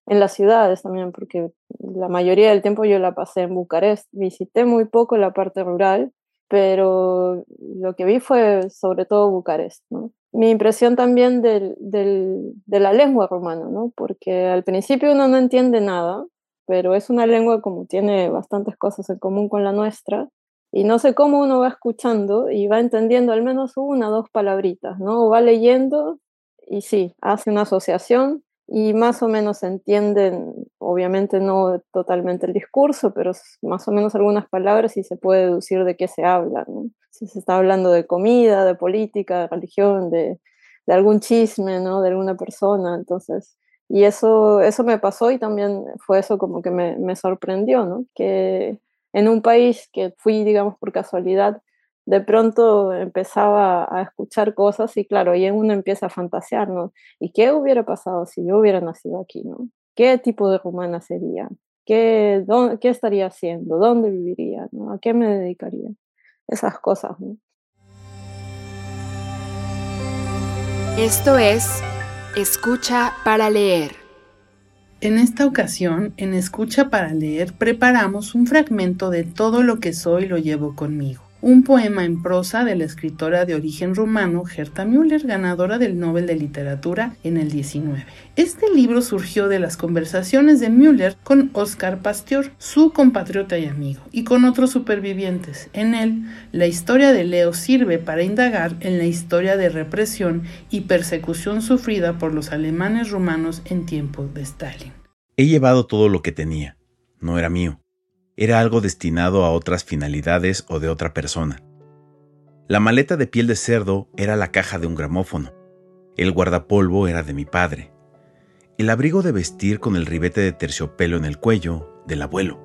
[SPEAKER 8] En las ciudades también, porque la mayoría del tiempo yo la pasé en Bucarest. Visité muy poco la parte rural, pero lo que vi fue sobre todo Bucarest, ¿no? mi impresión también del, del, de la lengua rumana, ¿no? porque al principio uno no entiende nada, pero es una lengua como tiene bastantes cosas en común con la nuestra, y no sé cómo uno va escuchando y va entendiendo al menos una o dos palabritas, ¿no? O va leyendo y sí, hace una asociación y más o menos entienden, obviamente no totalmente el discurso, pero más o menos algunas palabras y se puede deducir de qué se habla. Si se está hablando de comida, de política, de religión, de, de, algún chisme, ¿no? de alguna persona. Entonces, y eso, eso me pasó y también fue eso como que me, me sorprendió, ¿no? que en un país que fui, digamos, por casualidad, de pronto empezaba a escuchar cosas y claro, y uno empieza a fantasear, ¿no? ¿Y qué hubiera pasado si yo hubiera nacido aquí, ¿no? ¿Qué tipo de rumana sería? ¿Qué, qué estaría haciendo? ¿Dónde viviría? ¿no? ¿A qué me dedicaría? Esas cosas, ¿no?
[SPEAKER 3] Esto es Escucha para leer.
[SPEAKER 1] En esta ocasión, en Escucha para leer, preparamos un fragmento de Todo lo que soy lo llevo conmigo un poema en prosa de la escritora de origen rumano Gerta Müller, ganadora del Nobel de Literatura en el 19. Este libro surgió de las conversaciones de Müller con Oscar Pasteur, su compatriota y amigo, y con otros supervivientes. En él, la historia de Leo sirve para indagar en la historia de represión y persecución sufrida por los alemanes rumanos en tiempos de Stalin.
[SPEAKER 9] He llevado todo lo que tenía. No era mío era algo destinado a otras finalidades o de otra persona. La maleta de piel de cerdo era la caja de un gramófono. El guardapolvo era de mi padre. El abrigo de vestir con el ribete de terciopelo en el cuello del abuelo.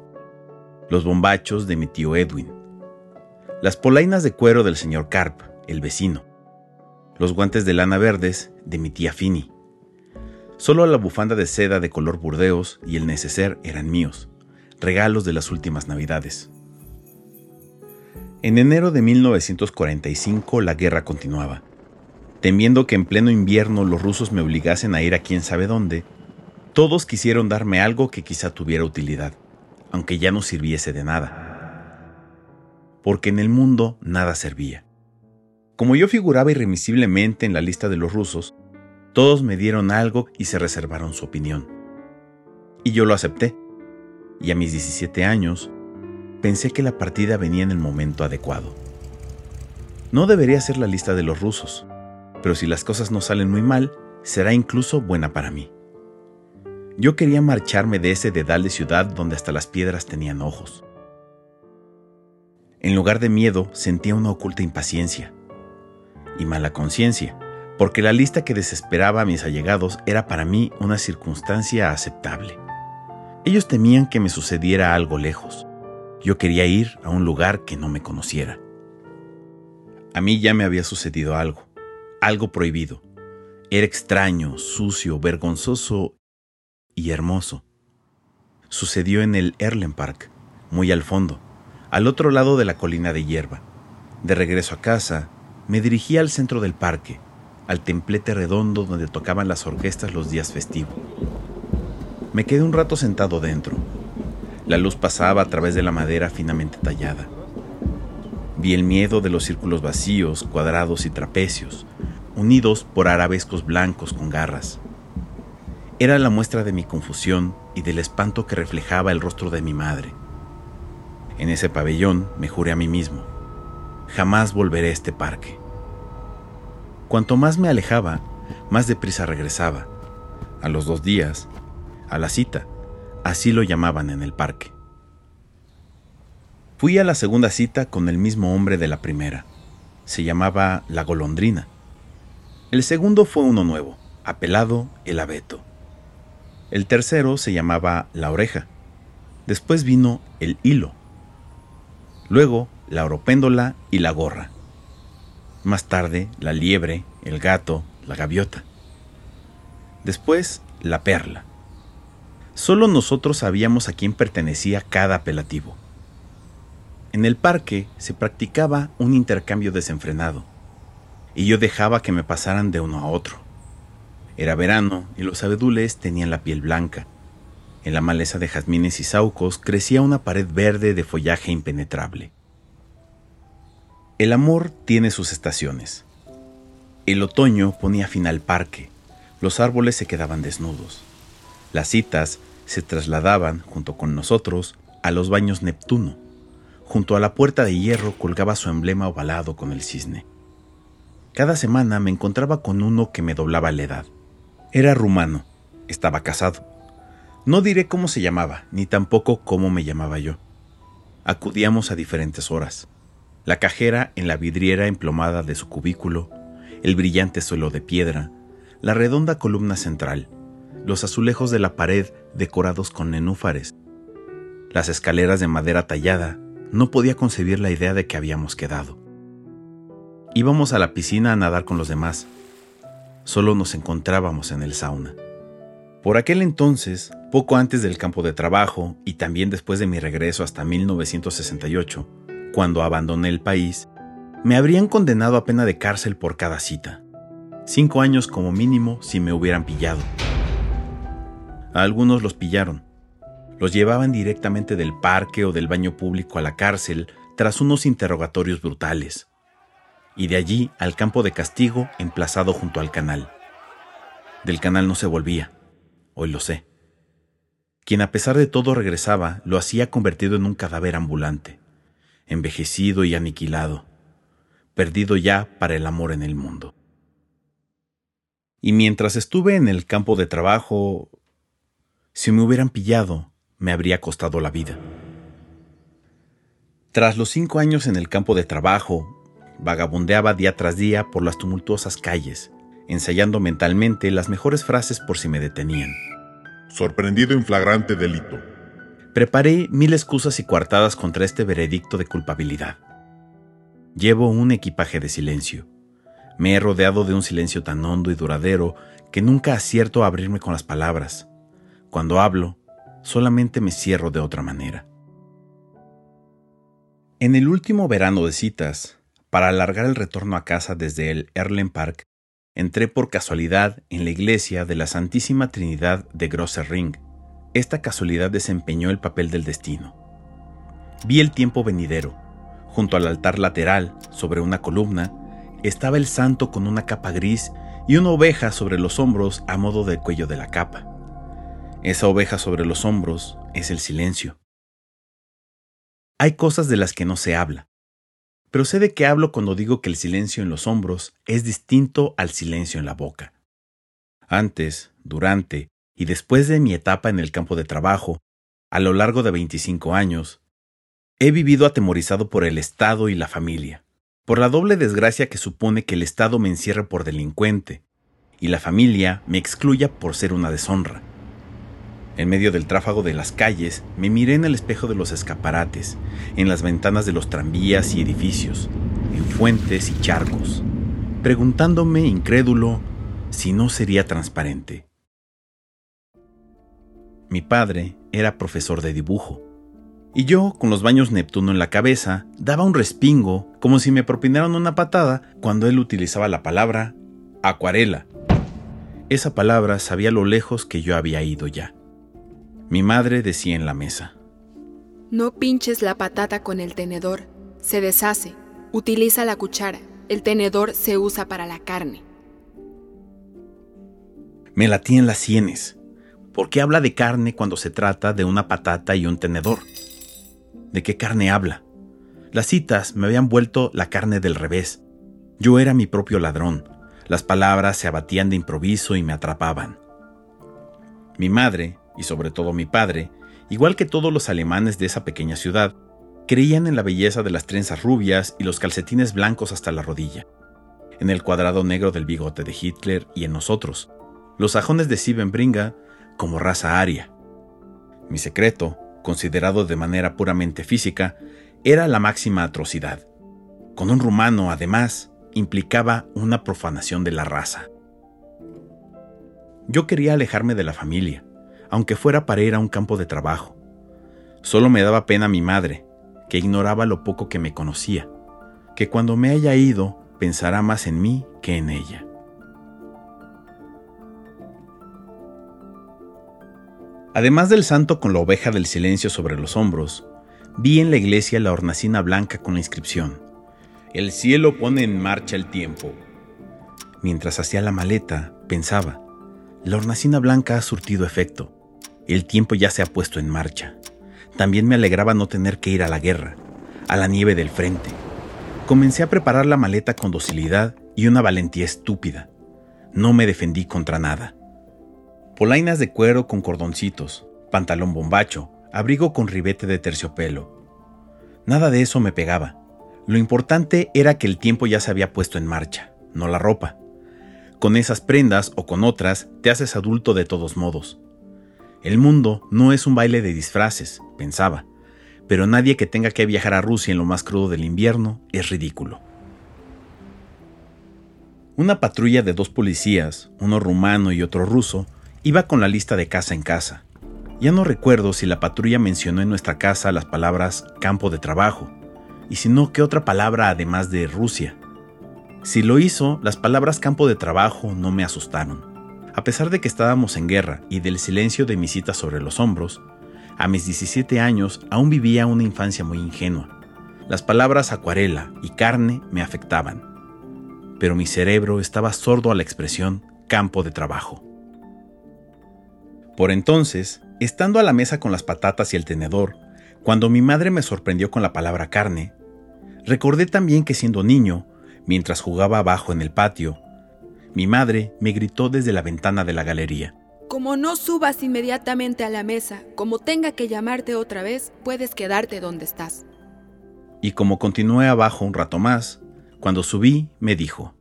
[SPEAKER 9] Los bombachos de mi tío Edwin. Las polainas de cuero del señor Carp, el vecino. Los guantes de lana verdes de mi tía Fini. Solo la bufanda de seda de color burdeos y el neceser eran míos regalos de las últimas navidades. En enero de 1945 la guerra continuaba. Temiendo que en pleno invierno los rusos me obligasen a ir a quién sabe dónde, todos quisieron darme algo que quizá tuviera utilidad, aunque ya no sirviese de nada. Porque en el mundo nada servía. Como yo figuraba irremisiblemente en la lista de los rusos, todos me dieron algo y se reservaron su opinión. Y yo lo acepté. Y a mis 17 años, pensé que la partida venía en el momento adecuado. No debería ser la lista de los rusos, pero si las cosas no salen muy mal, será incluso buena para mí. Yo quería marcharme de ese dedal de ciudad donde hasta las piedras tenían ojos. En lugar de miedo, sentía una oculta impaciencia y mala conciencia, porque la lista que desesperaba a mis allegados era para mí una circunstancia aceptable. Ellos temían que me sucediera algo lejos. Yo quería ir a un lugar que no me conociera. A mí ya me había sucedido algo, algo prohibido. Era extraño, sucio, vergonzoso y hermoso. Sucedió en el Erlen Park, muy al fondo, al otro lado de la colina de hierba. De regreso a casa, me dirigí al centro del parque, al templete redondo donde tocaban las orquestas los días festivos. Me quedé un rato sentado dentro. La luz pasaba a través de la madera finamente tallada. Vi el miedo de los círculos vacíos, cuadrados y trapecios, unidos por arabescos blancos con garras. Era la muestra de mi confusión y del espanto que reflejaba el rostro de mi madre. En ese pabellón me juré a mí mismo, jamás volveré a este parque. Cuanto más me alejaba, más deprisa regresaba. A los dos días, a la cita, así lo llamaban en el parque. Fui a la segunda cita con el mismo hombre de la primera. Se llamaba La Golondrina. El segundo fue uno nuevo, apelado El Abeto. El tercero se llamaba La Oreja. Después vino El Hilo. Luego la oropéndola y la gorra. Más tarde, la liebre, el gato, la gaviota. Después, la perla. Solo nosotros sabíamos a quién pertenecía cada apelativo. En el parque se practicaba un intercambio desenfrenado, y yo dejaba que me pasaran de uno a otro. Era verano y los abedules tenían la piel blanca. En la maleza de jazmines y saucos crecía una pared verde de follaje impenetrable. El amor tiene sus estaciones. El otoño ponía fin al parque, los árboles se quedaban desnudos. Las citas se trasladaban, junto con nosotros, a los baños Neptuno. Junto a la puerta de hierro colgaba su emblema ovalado con el cisne. Cada semana me encontraba con uno que me doblaba la edad. Era rumano, estaba casado. No diré cómo se llamaba, ni tampoco cómo me llamaba yo. Acudíamos a diferentes horas la cajera en la vidriera emplomada de su cubículo, el brillante suelo de piedra, la redonda columna central, los azulejos de la pared decorados con nenúfares, las escaleras de madera tallada, no podía concebir la idea de que habíamos quedado. Íbamos a la piscina a nadar con los demás. Solo nos encontrábamos en el sauna. Por aquel entonces, poco antes del campo de trabajo y también después de mi regreso hasta 1968, cuando abandoné el país, me habrían condenado a pena de cárcel por cada cita. Cinco años como mínimo si me hubieran pillado. A algunos los pillaron. Los llevaban directamente del parque o del baño público a la cárcel tras unos interrogatorios brutales. Y de allí al campo de castigo emplazado junto al canal. Del canal no se volvía. Hoy lo sé. Quien a pesar de todo regresaba lo hacía convertido en un cadáver ambulante envejecido y aniquilado, perdido ya para el amor en el mundo. Y mientras estuve en el campo de trabajo, si me hubieran pillado, me habría costado la vida. Tras los cinco años en el campo de trabajo, vagabundeaba día tras día por las tumultuosas calles, ensayando mentalmente las mejores frases por si me detenían.
[SPEAKER 10] Sorprendido en flagrante delito.
[SPEAKER 9] Preparé mil excusas y coartadas contra este veredicto de culpabilidad. Llevo un equipaje de silencio. Me he rodeado de un silencio tan hondo y duradero que nunca acierto a abrirme con las palabras. Cuando hablo, solamente me cierro de otra manera. En el último verano de citas, para alargar el retorno a casa desde el Erlen Park, entré por casualidad en la iglesia de la Santísima Trinidad de Grosser Ring, esta casualidad desempeñó el papel del destino. Vi el tiempo venidero. Junto al altar lateral, sobre una columna, estaba el santo con una capa gris y una oveja sobre los hombros a modo de cuello de la capa. Esa oveja sobre los hombros es el silencio. Hay cosas de las que no se habla, pero sé de qué hablo cuando digo que el silencio en los hombros es distinto al silencio en la boca. Antes, durante y después de mi etapa en el campo de trabajo, a lo largo de 25 años, he vivido atemorizado por el Estado y la familia, por la doble desgracia que supone que el Estado me encierre por delincuente y la familia me excluya por ser una deshonra. En medio del tráfago de las calles, me miré en el espejo de los escaparates, en las ventanas de los tranvías y edificios, en fuentes y charcos, preguntándome incrédulo si no sería transparente. Mi padre era profesor de dibujo, y yo, con los baños Neptuno en la cabeza, daba un respingo como si me propinaran una patada cuando él utilizaba la palabra acuarela. Esa palabra sabía lo lejos que yo había ido ya. Mi madre decía en la mesa.
[SPEAKER 3] No pinches la patata con el tenedor. Se deshace. Utiliza la cuchara. El tenedor se usa para la carne.
[SPEAKER 9] Me latí en las sienes. ¿Por qué habla de carne cuando se trata de una patata y un tenedor? ¿De qué carne habla? Las citas me habían vuelto la carne del revés. Yo era mi propio ladrón. Las palabras se abatían de improviso y me atrapaban. Mi madre, y sobre todo mi padre, igual que todos los alemanes de esa pequeña ciudad, creían en la belleza de las trenzas rubias y los calcetines blancos hasta la rodilla, en el cuadrado negro del bigote de Hitler y en nosotros, los sajones de Siebenbringa, como raza aria. Mi secreto, considerado de manera puramente física, era la máxima atrocidad. Con un rumano, además, implicaba una profanación de la raza. Yo quería alejarme de la familia, aunque fuera para ir a un campo de trabajo. Solo me daba pena mi madre, que ignoraba lo poco que me conocía, que cuando me haya ido pensará más en mí que en ella. Además del santo con la oveja del silencio sobre los hombros, vi en la iglesia la hornacina blanca con la inscripción, El cielo pone en marcha el tiempo. Mientras hacía la maleta, pensaba, la hornacina blanca ha surtido efecto. El tiempo ya se ha puesto en marcha. También me alegraba no tener que ir a la guerra, a la nieve del frente. Comencé a preparar la maleta con docilidad y una valentía estúpida. No me defendí contra nada. Polainas de cuero con cordoncitos, pantalón bombacho, abrigo con ribete de terciopelo. Nada de eso me pegaba. Lo importante era que el tiempo ya se había puesto en marcha, no la ropa. Con esas prendas o con otras te haces adulto de todos modos. El mundo no es un baile de disfraces, pensaba, pero nadie que tenga que viajar a Rusia en lo más crudo del invierno es ridículo. Una patrulla de dos policías, uno rumano y otro ruso, iba con la lista de casa en casa. Ya no recuerdo si la patrulla mencionó en nuestra casa las palabras campo de trabajo, y si no, qué otra palabra además de Rusia. Si lo hizo, las palabras campo de trabajo no me asustaron. A pesar de que estábamos en guerra y del silencio de mi cita sobre los hombros, a mis 17 años aún vivía una infancia muy ingenua. Las palabras acuarela y carne me afectaban, pero mi cerebro estaba sordo a la expresión campo de trabajo. Por entonces, estando a la mesa con las patatas y el tenedor, cuando mi madre me sorprendió con la palabra carne, recordé también que siendo niño, mientras jugaba abajo en el patio, mi madre me gritó desde la ventana de la galería.
[SPEAKER 3] Como no subas inmediatamente a la mesa, como tenga que llamarte otra vez, puedes quedarte donde estás.
[SPEAKER 9] Y como continué abajo un rato más, cuando subí, me dijo,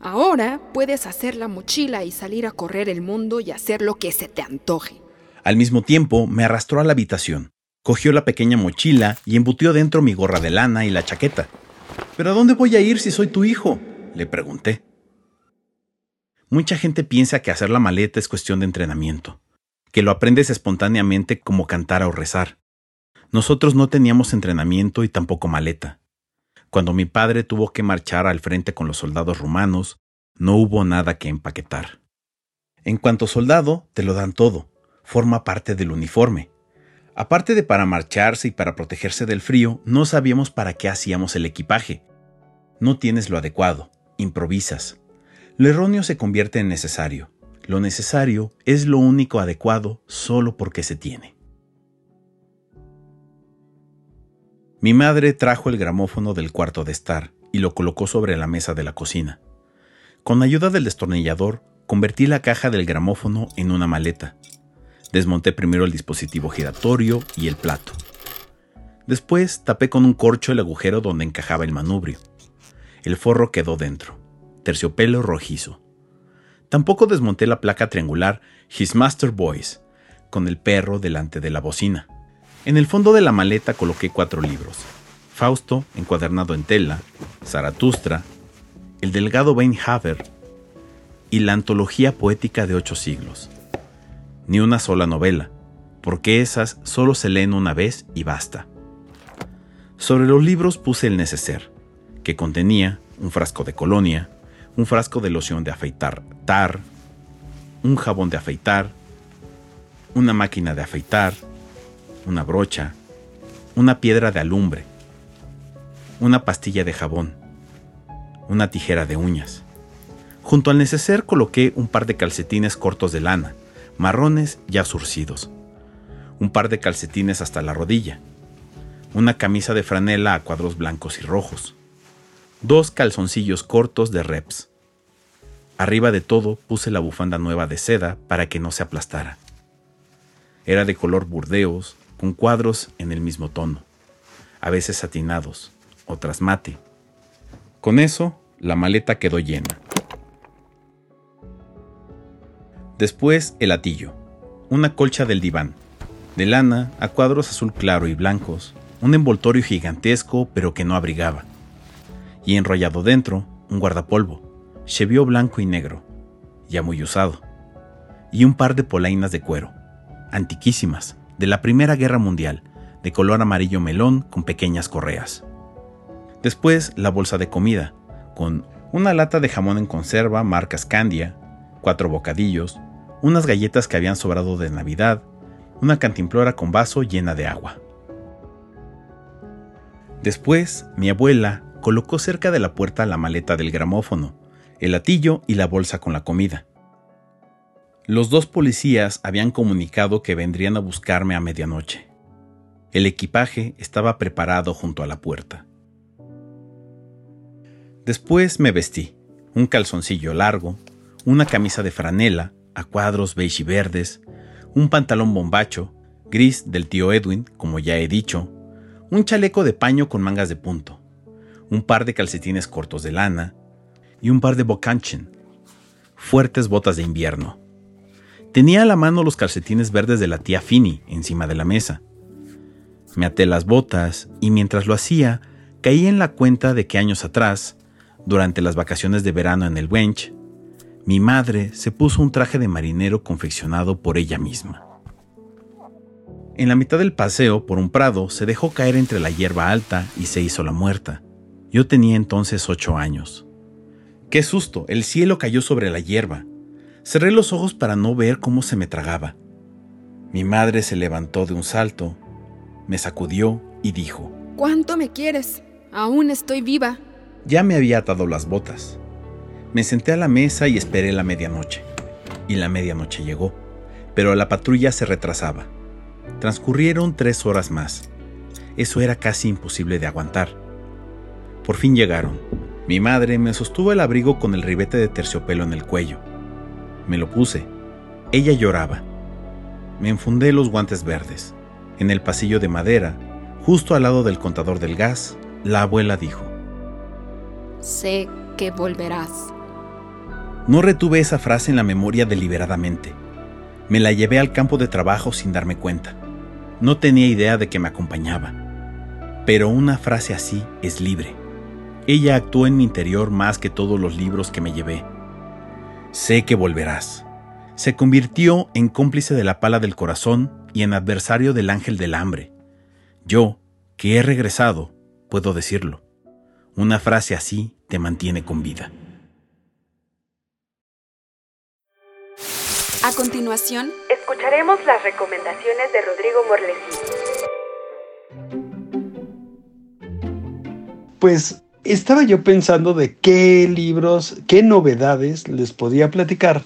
[SPEAKER 3] Ahora puedes hacer la mochila y salir a correr el mundo y hacer lo que se te antoje.
[SPEAKER 9] Al mismo tiempo, me arrastró a la habitación, cogió la pequeña mochila y embutió dentro mi gorra de lana y la chaqueta. ¿Pero a dónde voy a ir si soy tu hijo? le pregunté. Mucha gente piensa que hacer la maleta es cuestión de entrenamiento, que lo aprendes espontáneamente como cantar o rezar. Nosotros no teníamos entrenamiento y tampoco maleta. Cuando mi padre tuvo que marchar al frente con los soldados rumanos, no hubo nada que empaquetar. En cuanto soldado, te lo dan todo, forma parte del uniforme. Aparte de para marcharse y para protegerse del frío, no sabíamos para qué hacíamos el equipaje. No tienes lo adecuado, improvisas. Lo erróneo se convierte en necesario. Lo necesario es lo único adecuado solo porque se tiene. Mi madre trajo el gramófono del cuarto de estar y lo colocó sobre la mesa de la cocina. Con ayuda del destornillador, convertí la caja del gramófono en una maleta. Desmonté primero el dispositivo giratorio y el plato. Después tapé con un corcho el agujero donde encajaba el manubrio. El forro quedó dentro, terciopelo rojizo. Tampoco desmonté la placa triangular His Master Voice, con el perro delante de la bocina. En el fondo de la maleta coloqué cuatro libros. Fausto, encuadernado en tela, Zaratustra, El delgado Ben Haver y la antología poética de ocho siglos. Ni una sola novela, porque esas solo se leen una vez y basta. Sobre los libros puse el neceser, que contenía un frasco de colonia, un frasco de loción de afeitar tar, un jabón de afeitar, una máquina de afeitar, una brocha, una piedra de alumbre, una pastilla de jabón, una tijera de uñas. Junto al neceser coloqué un par de calcetines cortos de lana, marrones ya surcidos, un par de calcetines hasta la rodilla, una camisa de franela a cuadros blancos y rojos, dos calzoncillos cortos de reps. Arriba de todo puse la bufanda nueva de seda para que no se aplastara. Era de color burdeos, con cuadros en el mismo tono, a veces satinados, otras mate. Con eso, la maleta quedó llena. Después el atillo, una colcha del diván, de lana a cuadros azul claro y blancos, un envoltorio gigantesco pero que no abrigaba, y enrollado dentro un guardapolvo, chevió blanco y negro, ya muy usado, y un par de polainas de cuero, antiquísimas, de la Primera Guerra Mundial, de color amarillo melón con pequeñas correas. Después la bolsa de comida, con una lata de jamón en conserva marca Scandia, cuatro bocadillos, unas galletas que habían sobrado de Navidad, una cantimplora con vaso llena de agua. Después, mi abuela colocó cerca de la puerta la maleta del gramófono, el latillo y la bolsa con la comida. Los dos policías habían comunicado que vendrían a buscarme a medianoche. El equipaje estaba preparado junto a la puerta. Después me vestí, un calzoncillo largo, una camisa de franela, a cuadros beige y verdes, un pantalón bombacho, gris del tío Edwin, como ya he dicho, un chaleco de paño con mangas de punto, un par de calcetines cortos de lana y un par de bocanchen, fuertes botas de invierno. Tenía a la mano los calcetines verdes de la tía Fini encima de la mesa. Me até las botas y mientras lo hacía, caí en la cuenta de que años atrás, durante las vacaciones de verano en el Wench, mi madre se puso un traje de marinero confeccionado por ella misma. En la mitad del paseo por un prado se dejó caer entre la hierba alta y se hizo la muerta. Yo tenía entonces ocho años. ¡Qué susto! El cielo cayó sobre la hierba Cerré los ojos para no ver cómo se me tragaba. Mi madre se levantó de un salto, me sacudió y dijo,
[SPEAKER 3] ¿Cuánto me quieres? Aún estoy viva.
[SPEAKER 9] Ya me había atado las botas. Me senté a la mesa y esperé la medianoche. Y la medianoche llegó, pero la patrulla se retrasaba. Transcurrieron tres horas más. Eso era casi imposible de aguantar. Por fin llegaron. Mi madre me sostuvo el abrigo con el ribete de terciopelo en el cuello me lo puse. Ella lloraba. Me enfundé los guantes verdes. En el pasillo de madera, justo al lado del contador del gas, la abuela dijo.
[SPEAKER 3] Sé que volverás.
[SPEAKER 9] No retuve esa frase en la memoria deliberadamente. Me la llevé al campo de trabajo sin darme cuenta. No tenía idea de que me acompañaba. Pero una frase así es libre. Ella actuó en mi interior más que todos los libros que me llevé Sé que volverás. Se convirtió en cómplice de la pala del corazón y en adversario del ángel del hambre. Yo, que he regresado, puedo decirlo. Una frase así te mantiene con vida.
[SPEAKER 3] A continuación,
[SPEAKER 11] escucharemos las recomendaciones de Rodrigo Morlesí.
[SPEAKER 12] Pues estaba yo pensando de qué libros, qué novedades les podía platicar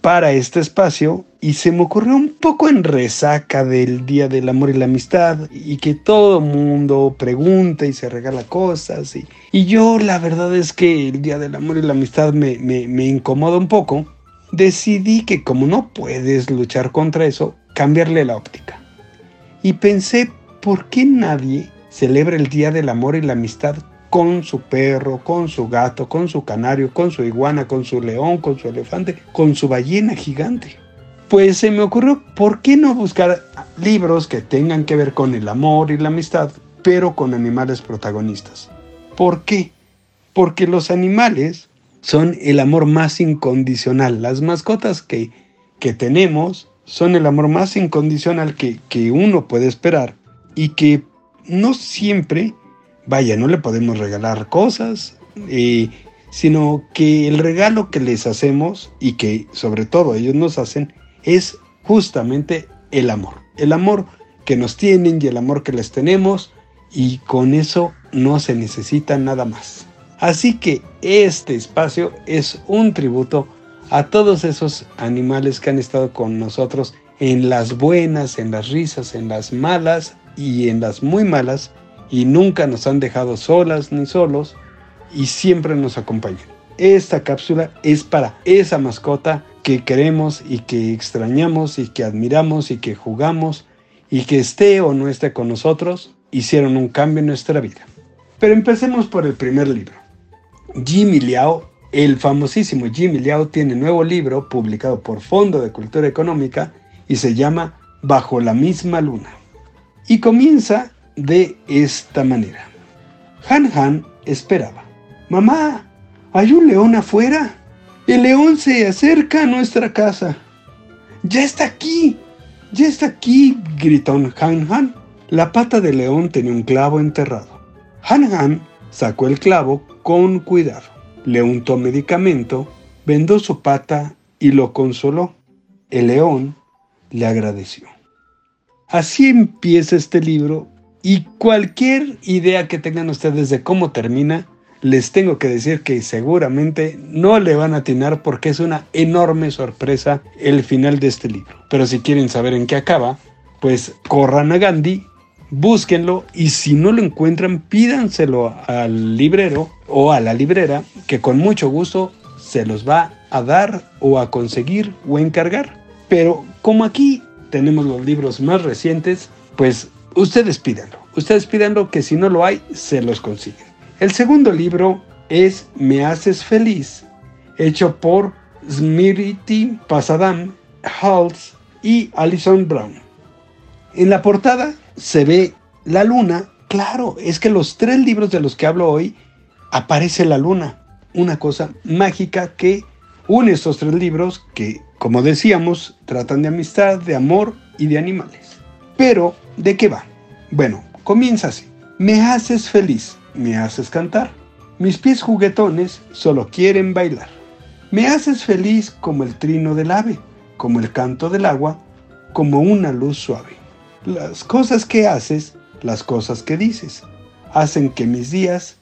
[SPEAKER 12] para este espacio y se me ocurrió un poco en resaca del Día del Amor y la Amistad y que todo mundo pregunta y se regala cosas y, yo la verdad es que el Día del Amor y la Amistad me, me incomoda un poco. Decidí que como no puedes luchar contra eso, cambiarle la óptica. Y pensé, ¿por qué nadie celebra el Día del Amor y la Amistad con su perro, con su gato, con su canario, con su iguana, con su león, con su elefante, con su ballena gigante. Pues se me ocurrió, ¿por qué no buscar libros que tengan que ver con el amor y la amistad, pero con animales protagonistas? ¿Por qué? Porque los animales son el amor más incondicional. Las mascotas que, que tenemos son el amor más incondicional que, que uno puede esperar y que no siempre vaya, no le podemos regalar cosas, eh, sino que el regalo que les hacemos y que sobre todo ellos nos hacen es justamente el amor. El amor que nos tienen y el amor que les tenemos y con eso no se necesita nada más. Así que este espacio es un tributo a todos esos animales que han estado con nosotros en las buenas, en las risas, en las malas y en las muy malas y nunca nos han dejado solas ni solos y siempre nos acompañan. Esta cápsula es para esa mascota que queremos y que extrañamos y que admiramos y que jugamos y que esté o no esté con nosotros, hicieron un cambio en nuestra vida. Pero empecemos por el primer libro. Jimmy Liao, el famosísimo Jimmy Liao, tiene nuevo libro publicado por Fondo de Cultura Económica y se llama Bajo la misma luna. Y comienza de esta manera. Han Han esperaba. Mamá, ¿hay un león afuera? El león se acerca a nuestra casa. Ya está aquí, ya está aquí, gritó Han Han. La pata del león tenía un clavo enterrado. Han Han sacó el clavo con cuidado, le untó medicamento, vendó su pata y lo consoló. El león le agradeció. Así empieza este libro y cualquier idea que tengan ustedes de cómo termina, les tengo que decir que seguramente no le van a atinar porque es una enorme sorpresa el final de este libro. Pero si quieren saber en qué acaba, pues corran a Gandhi, búsquenlo y si no lo encuentran, pídanselo al librero o a la librera que con mucho gusto se los va a dar o a conseguir o encargar. Pero como aquí tenemos los libros más recientes, pues Ustedes pídanlo, ustedes pídanlo que si no lo hay, se los consiguen. El segundo libro es Me haces feliz, hecho por Smriti Pasadam, Halls y Alison Brown. En la portada se ve la luna. Claro, es que los tres libros de los que hablo hoy aparece la luna. Una cosa mágica que une estos tres libros que, como decíamos, tratan de amistad, de amor y de animales. Pero ¿De qué va? Bueno, comienza así. Me haces feliz, me haces cantar. Mis pies juguetones solo quieren bailar. Me haces feliz como el trino del ave, como el canto del agua, como una luz suave. Las cosas que haces, las cosas que dices, hacen que mis días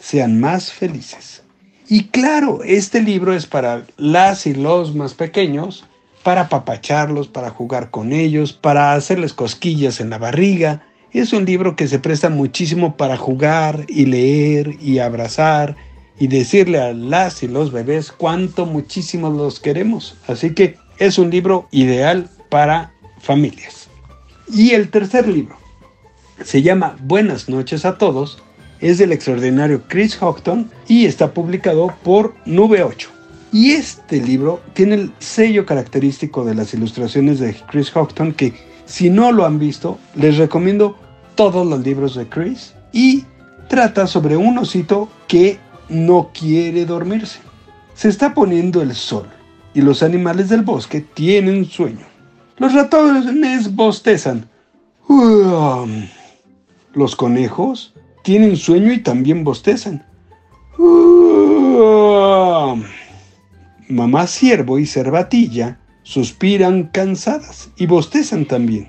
[SPEAKER 12] sean más felices. Y claro, este libro es para las y los más pequeños, para apapacharlos, para jugar con ellos, para hacerles cosquillas en la barriga. Es un libro que se presta muchísimo para jugar y leer y abrazar y decirle a las y los bebés cuánto muchísimo los queremos. Así que es un libro ideal para familias. Y el tercer libro se llama Buenas noches a todos. Es del extraordinario Chris Houghton y está publicado por Nube 8. Y este libro tiene el sello característico de las ilustraciones de Chris Houghton que si no lo han visto, les recomiendo todos los libros de Chris y trata sobre un osito que no quiere dormirse. Se está poniendo el sol y los animales del bosque tienen sueño. Los ratones bostezan. Los conejos tienen sueño y también bostezan. Mamá Ciervo y Cervatilla suspiran cansadas y bostezan también.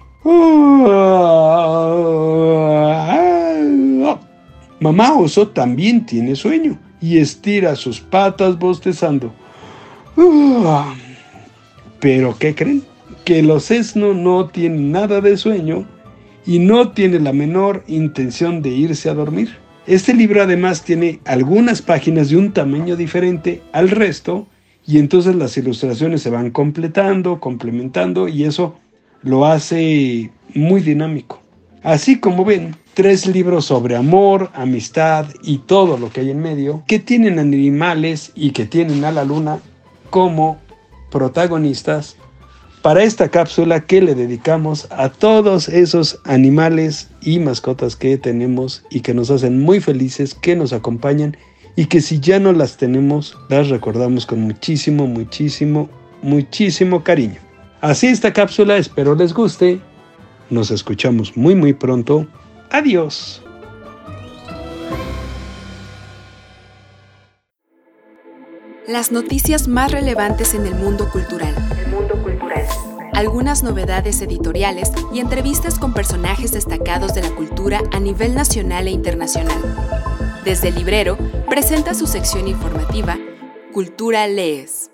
[SPEAKER 12] Mamá oso también tiene sueño y estira sus patas bostezando. Pero ¿qué creen? Que el osesno no tiene nada de sueño y no tiene la menor intención de irse a dormir. Este libro además tiene algunas páginas de un tamaño diferente al resto y entonces las ilustraciones se van completando, complementando y eso lo hace muy dinámico. Así como ven, tres libros sobre amor, amistad y todo lo que hay en medio, que tienen animales y que tienen a la luna como protagonistas para esta cápsula que le dedicamos a todos esos animales y mascotas que tenemos y que nos hacen muy felices, que nos acompañan y que si ya no las tenemos, las recordamos con muchísimo, muchísimo, muchísimo cariño. Así esta cápsula, espero les guste. Nos escuchamos muy, muy pronto. Adiós.
[SPEAKER 3] Las noticias más relevantes en el mundo cultural.
[SPEAKER 11] El mundo cultural.
[SPEAKER 3] Algunas novedades editoriales y entrevistas con personajes destacados de la cultura a nivel nacional e internacional. Desde el librero, presenta su sección informativa Cultura Lees.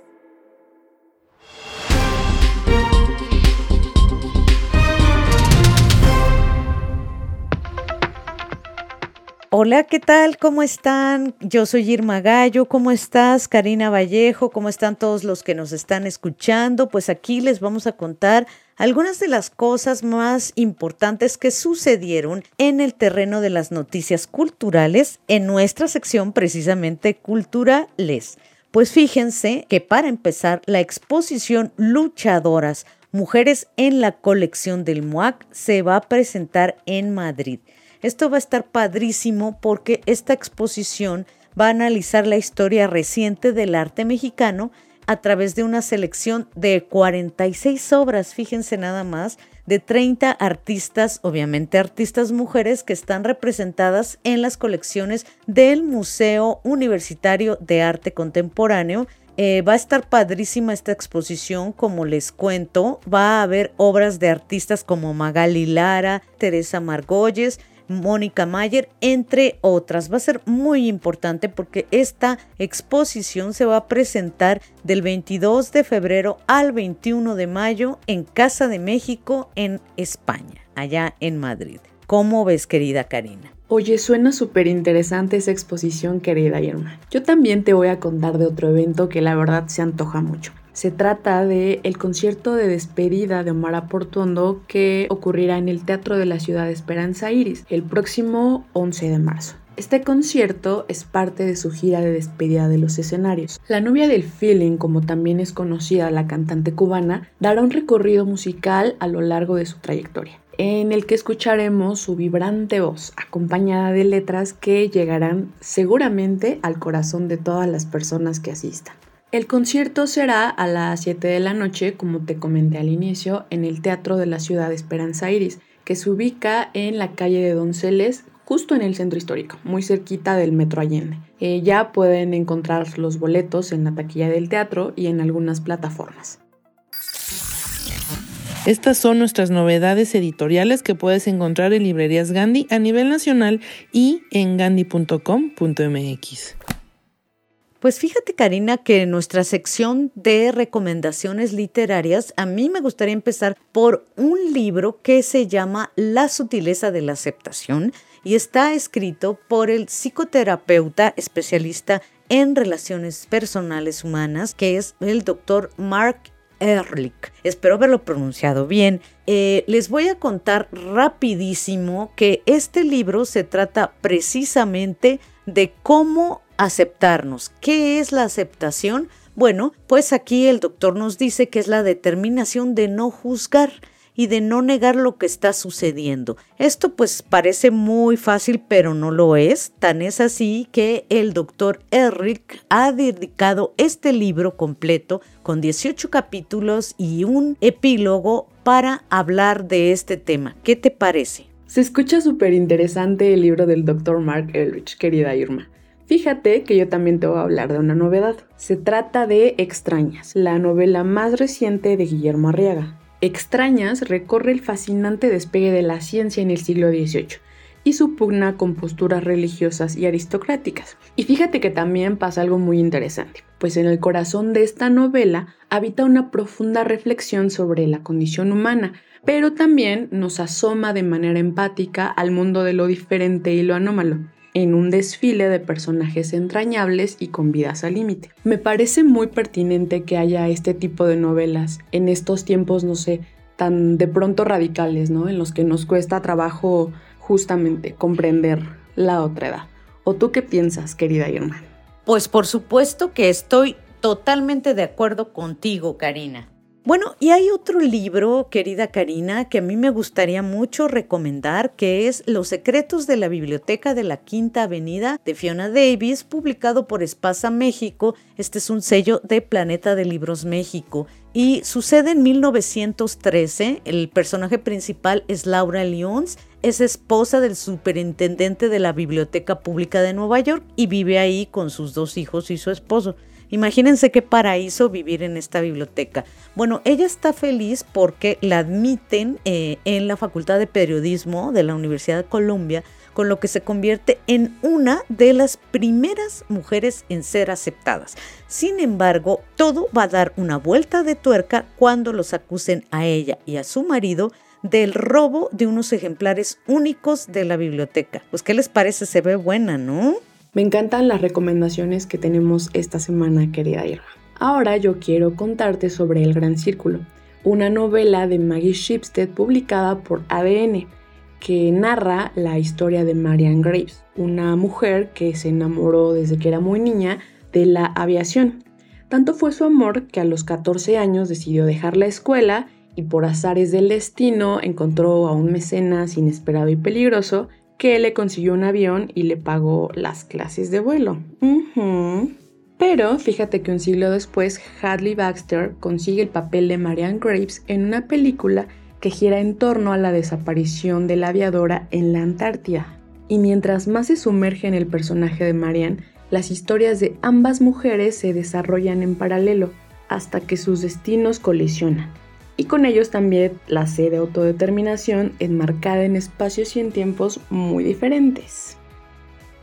[SPEAKER 13] Hola, ¿qué tal? ¿Cómo están? Yo soy Irma Gallo. ¿Cómo estás, Karina Vallejo? ¿Cómo están todos los que nos están escuchando? Pues aquí les vamos a contar algunas de las cosas más importantes que sucedieron en el terreno de las noticias culturales en nuestra sección precisamente culturales. Pues fíjense que para empezar, la exposición Luchadoras, Mujeres en la colección del MUAC, se va a presentar en Madrid. Esto va a estar padrísimo porque esta exposición va a analizar la historia reciente del arte mexicano a través de una selección de 46 obras, fíjense nada más, de 30 artistas, obviamente artistas mujeres, que están representadas en las colecciones del Museo Universitario de Arte Contemporáneo. Eh, va a estar padrísima esta exposición, como les cuento. Va a haber obras de artistas como Magali Lara, Teresa Margolles, Mónica Mayer, entre otras. Va a ser muy importante porque esta exposición se va a presentar del 22 de febrero al 21 de mayo en Casa de México, en España, allá en Madrid. ¿Cómo ves, querida Karina?
[SPEAKER 3] Oye, suena súper interesante esa exposición, querida Irma. Yo también te voy a contar de otro evento que la verdad se antoja mucho. Se trata de el concierto de despedida de Omar Portuondo que ocurrirá en el Teatro de la Ciudad de Esperanza Iris el próximo 11 de marzo. Este concierto es parte de su gira de despedida de los escenarios. La novia del feeling, como también es conocida la cantante cubana, dará un recorrido musical a lo largo de su trayectoria, en el que escucharemos su vibrante voz, acompañada de letras que llegarán seguramente al corazón de todas las personas que asistan. El concierto será a las 7 de la noche, como te comenté al inicio, en el Teatro de la Ciudad de Esperanza Iris, que se ubica en la calle de Donceles, justo en el centro histórico, muy cerquita del Metro Allende. Eh, ya pueden encontrar los boletos en la taquilla del teatro y en algunas plataformas.
[SPEAKER 1] Estas son nuestras novedades editoriales que puedes encontrar en librerías Gandhi a nivel nacional y en gandhi.com.mx.
[SPEAKER 13] Pues fíjate, Karina, que en nuestra sección de recomendaciones literarias, a mí me gustaría empezar por un libro que se llama La sutileza de la aceptación y está escrito por el psicoterapeuta especialista en relaciones personales humanas, que es el doctor Mark Ehrlich. Espero haberlo pronunciado bien. Eh, les voy a contar rapidísimo que este libro se trata precisamente de cómo aceptarnos. ¿Qué es la aceptación? Bueno, pues aquí el doctor nos dice que es la determinación de no juzgar y de no negar lo que está sucediendo. Esto pues parece muy fácil, pero no lo es. Tan es así que el doctor Eric ha dedicado este libro completo con 18 capítulos y un epílogo para hablar de este tema. ¿Qué te parece?
[SPEAKER 3] Se escucha súper interesante el libro del doctor Mark Elrich, querida Irma. Fíjate que yo también te voy a hablar de una novedad. Se trata de Extrañas, la novela más reciente de Guillermo Arriaga. Extrañas recorre el fascinante despegue de la ciencia en el siglo XVIII y su pugna con posturas religiosas y aristocráticas. Y fíjate que también pasa algo muy interesante, pues en el corazón de esta novela habita una profunda reflexión sobre la condición humana, pero también nos asoma de manera empática al mundo de lo diferente y lo anómalo en un desfile de personajes entrañables y con vidas al límite. Me parece muy pertinente que haya este tipo de novelas en estos tiempos, no sé, tan de pronto radicales, ¿no? En los que nos cuesta trabajo justamente comprender la otra edad. ¿O tú qué piensas, querida Irma?
[SPEAKER 13] Pues por supuesto que estoy totalmente de acuerdo contigo, Karina. Bueno, y hay otro libro, querida Karina, que a mí me gustaría mucho recomendar, que es Los secretos de la Biblioteca de la Quinta Avenida de Fiona Davis, publicado por Espasa México. Este es un sello de Planeta de Libros México. Y sucede en 1913. El personaje principal es Laura Lyons. Es esposa del superintendente de la Biblioteca Pública de Nueva York y vive ahí con sus dos hijos y su esposo. Imagínense qué paraíso vivir en esta biblioteca. Bueno, ella está feliz porque la admiten eh, en la Facultad de Periodismo de la Universidad de Columbia, con lo que se convierte en una de las primeras mujeres en ser aceptadas. Sin embargo, todo va a dar una vuelta de tuerca cuando los acusen a ella y a su marido del robo de unos ejemplares únicos de la biblioteca. Pues, ¿qué les parece? Se ve buena, ¿no?
[SPEAKER 3] Me encantan las recomendaciones que tenemos esta semana, querida Irma. Ahora yo quiero contarte sobre El Gran Círculo, una novela de Maggie Shipstead publicada por ADN, que narra la historia de Marianne Graves, una mujer que se enamoró desde que era muy niña de la aviación. Tanto fue su amor que a los 14 años decidió dejar la escuela y por azares del destino encontró a un mecenas inesperado y peligroso que le consiguió un avión y le pagó las clases de vuelo. Pero fíjate que un siglo después, Hadley Baxter consigue el papel de Marianne Graves en una película que gira en torno a la desaparición de la aviadora en la Antártida. Y mientras más se sumerge en el personaje de Marianne, las historias de ambas mujeres se desarrollan en paralelo hasta que sus destinos colisionan y con ellos también la sede de autodeterminación enmarcada en espacios y en tiempos muy diferentes.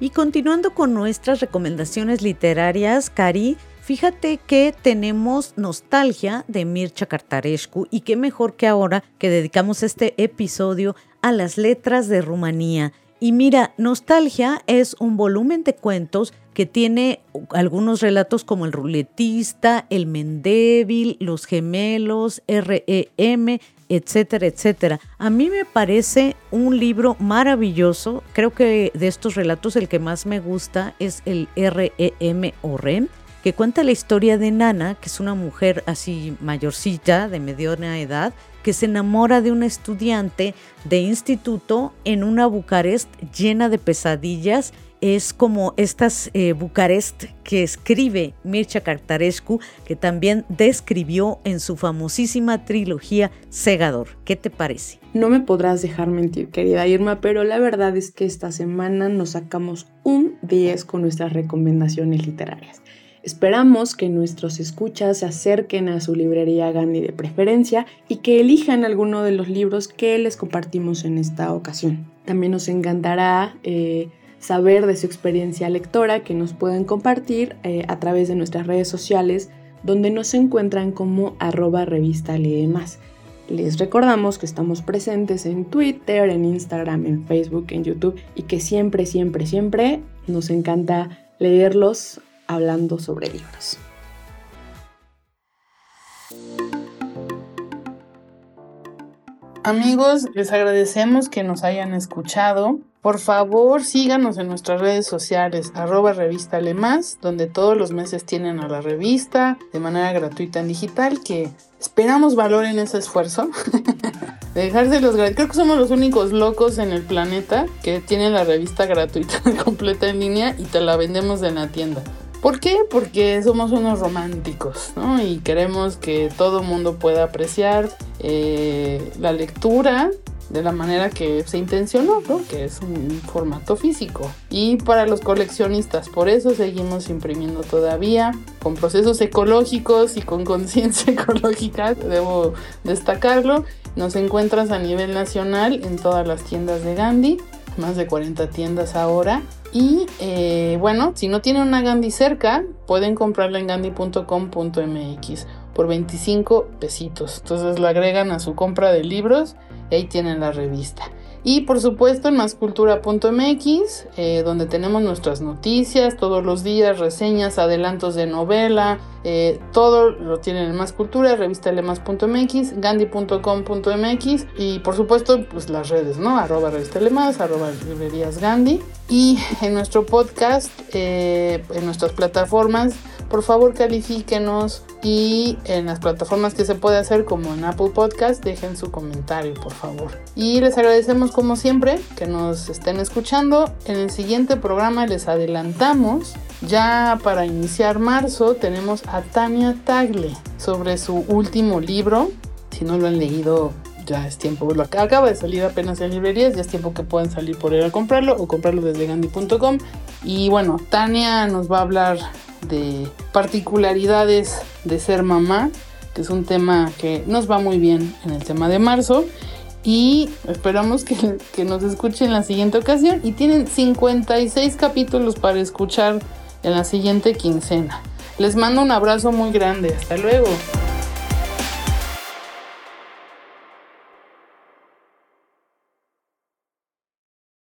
[SPEAKER 13] Y continuando con nuestras recomendaciones literarias, Cari, fíjate que tenemos Nostalgia de Mircea Cartarescu y qué mejor que ahora que dedicamos este episodio a las letras de Rumanía. Y mira, Nostalgia es un volumen de cuentos que tiene algunos relatos como El ruletista, El Mendébil, Los Gemelos, REM, etcétera, etcétera. A mí me parece un libro maravilloso. Creo que de estos relatos el que más me gusta es el REM o REM, que cuenta la historia de Nana, que es una mujer así mayorcita, de mediana edad, que se enamora de una estudiante de instituto en una Bucarest llena de pesadillas es como estas eh, Bucarest que escribe Mircea Cartarescu, que también describió en su famosísima trilogía Segador. ¿Qué te parece?
[SPEAKER 3] No me podrás dejar mentir, querida Irma, pero la verdad es que esta semana nos sacamos un 10 con nuestras recomendaciones literarias. Esperamos que nuestros escuchas se acerquen a su librería Gandhi de preferencia y que elijan alguno de los libros que les compartimos en esta ocasión. También nos encantará eh, saber de su experiencia lectora que nos pueden compartir eh, a través de nuestras redes sociales donde nos encuentran como arroba revista lee. Les recordamos que estamos presentes en Twitter, en Instagram, en Facebook, en YouTube y que siempre, siempre, siempre nos encanta leerlos hablando sobre libros.
[SPEAKER 1] Amigos, les agradecemos que nos hayan escuchado. Por favor, síganos en nuestras redes sociales, arroba revista donde todos los meses tienen a la revista de manera gratuita en digital, que esperamos valoren ese esfuerzo. (laughs) de dejárselos Creo que somos los únicos locos en el planeta que tienen la revista gratuita (laughs) completa en línea y te la vendemos en la tienda. ¿Por qué? Porque somos unos románticos, ¿no? Y queremos que todo mundo pueda apreciar eh, la lectura de la manera que se intencionó, ¿no? que es un formato físico. Y para los coleccionistas, por eso seguimos imprimiendo todavía con procesos ecológicos y con conciencia (laughs) ecológica, debo destacarlo. Nos encuentras a nivel nacional en todas las tiendas de Gandhi más de 40 tiendas ahora. Y eh, bueno, si no tienen una Gandhi cerca, pueden comprarla en gandhi.com.mx por 25 pesitos. Entonces la agregan a su compra de libros y ahí tienen la revista. Y por supuesto en mascultura.mx, eh, donde tenemos nuestras noticias todos los días, reseñas, adelantos de novela, eh, todo lo tienen en Más Cultura, revistalemas.mx, gandhi.com.mx y por supuesto pues las redes, ¿no? Arroba revistalemas, arroba librerías Gandhi. Y en nuestro podcast, eh, en nuestras plataformas, por favor califíquenos y en las plataformas que se puede hacer como en Apple Podcast dejen su comentario por favor. Y les agradecemos como siempre que nos estén escuchando. En el siguiente programa les adelantamos, ya para iniciar marzo tenemos a Tania Tagle sobre su último libro. Si no lo han leído, ya es tiempo. Lo acaba de salir apenas en librerías, ya es tiempo que puedan salir por ir a comprarlo o comprarlo desde gandhi.com. Y bueno, Tania nos va a hablar de particularidades de ser mamá, que es un tema que nos va muy bien en el tema de marzo. Y esperamos que, que nos escuchen en la siguiente ocasión. Y tienen 56 capítulos para escuchar en la siguiente quincena. Les mando un abrazo muy grande. Hasta luego.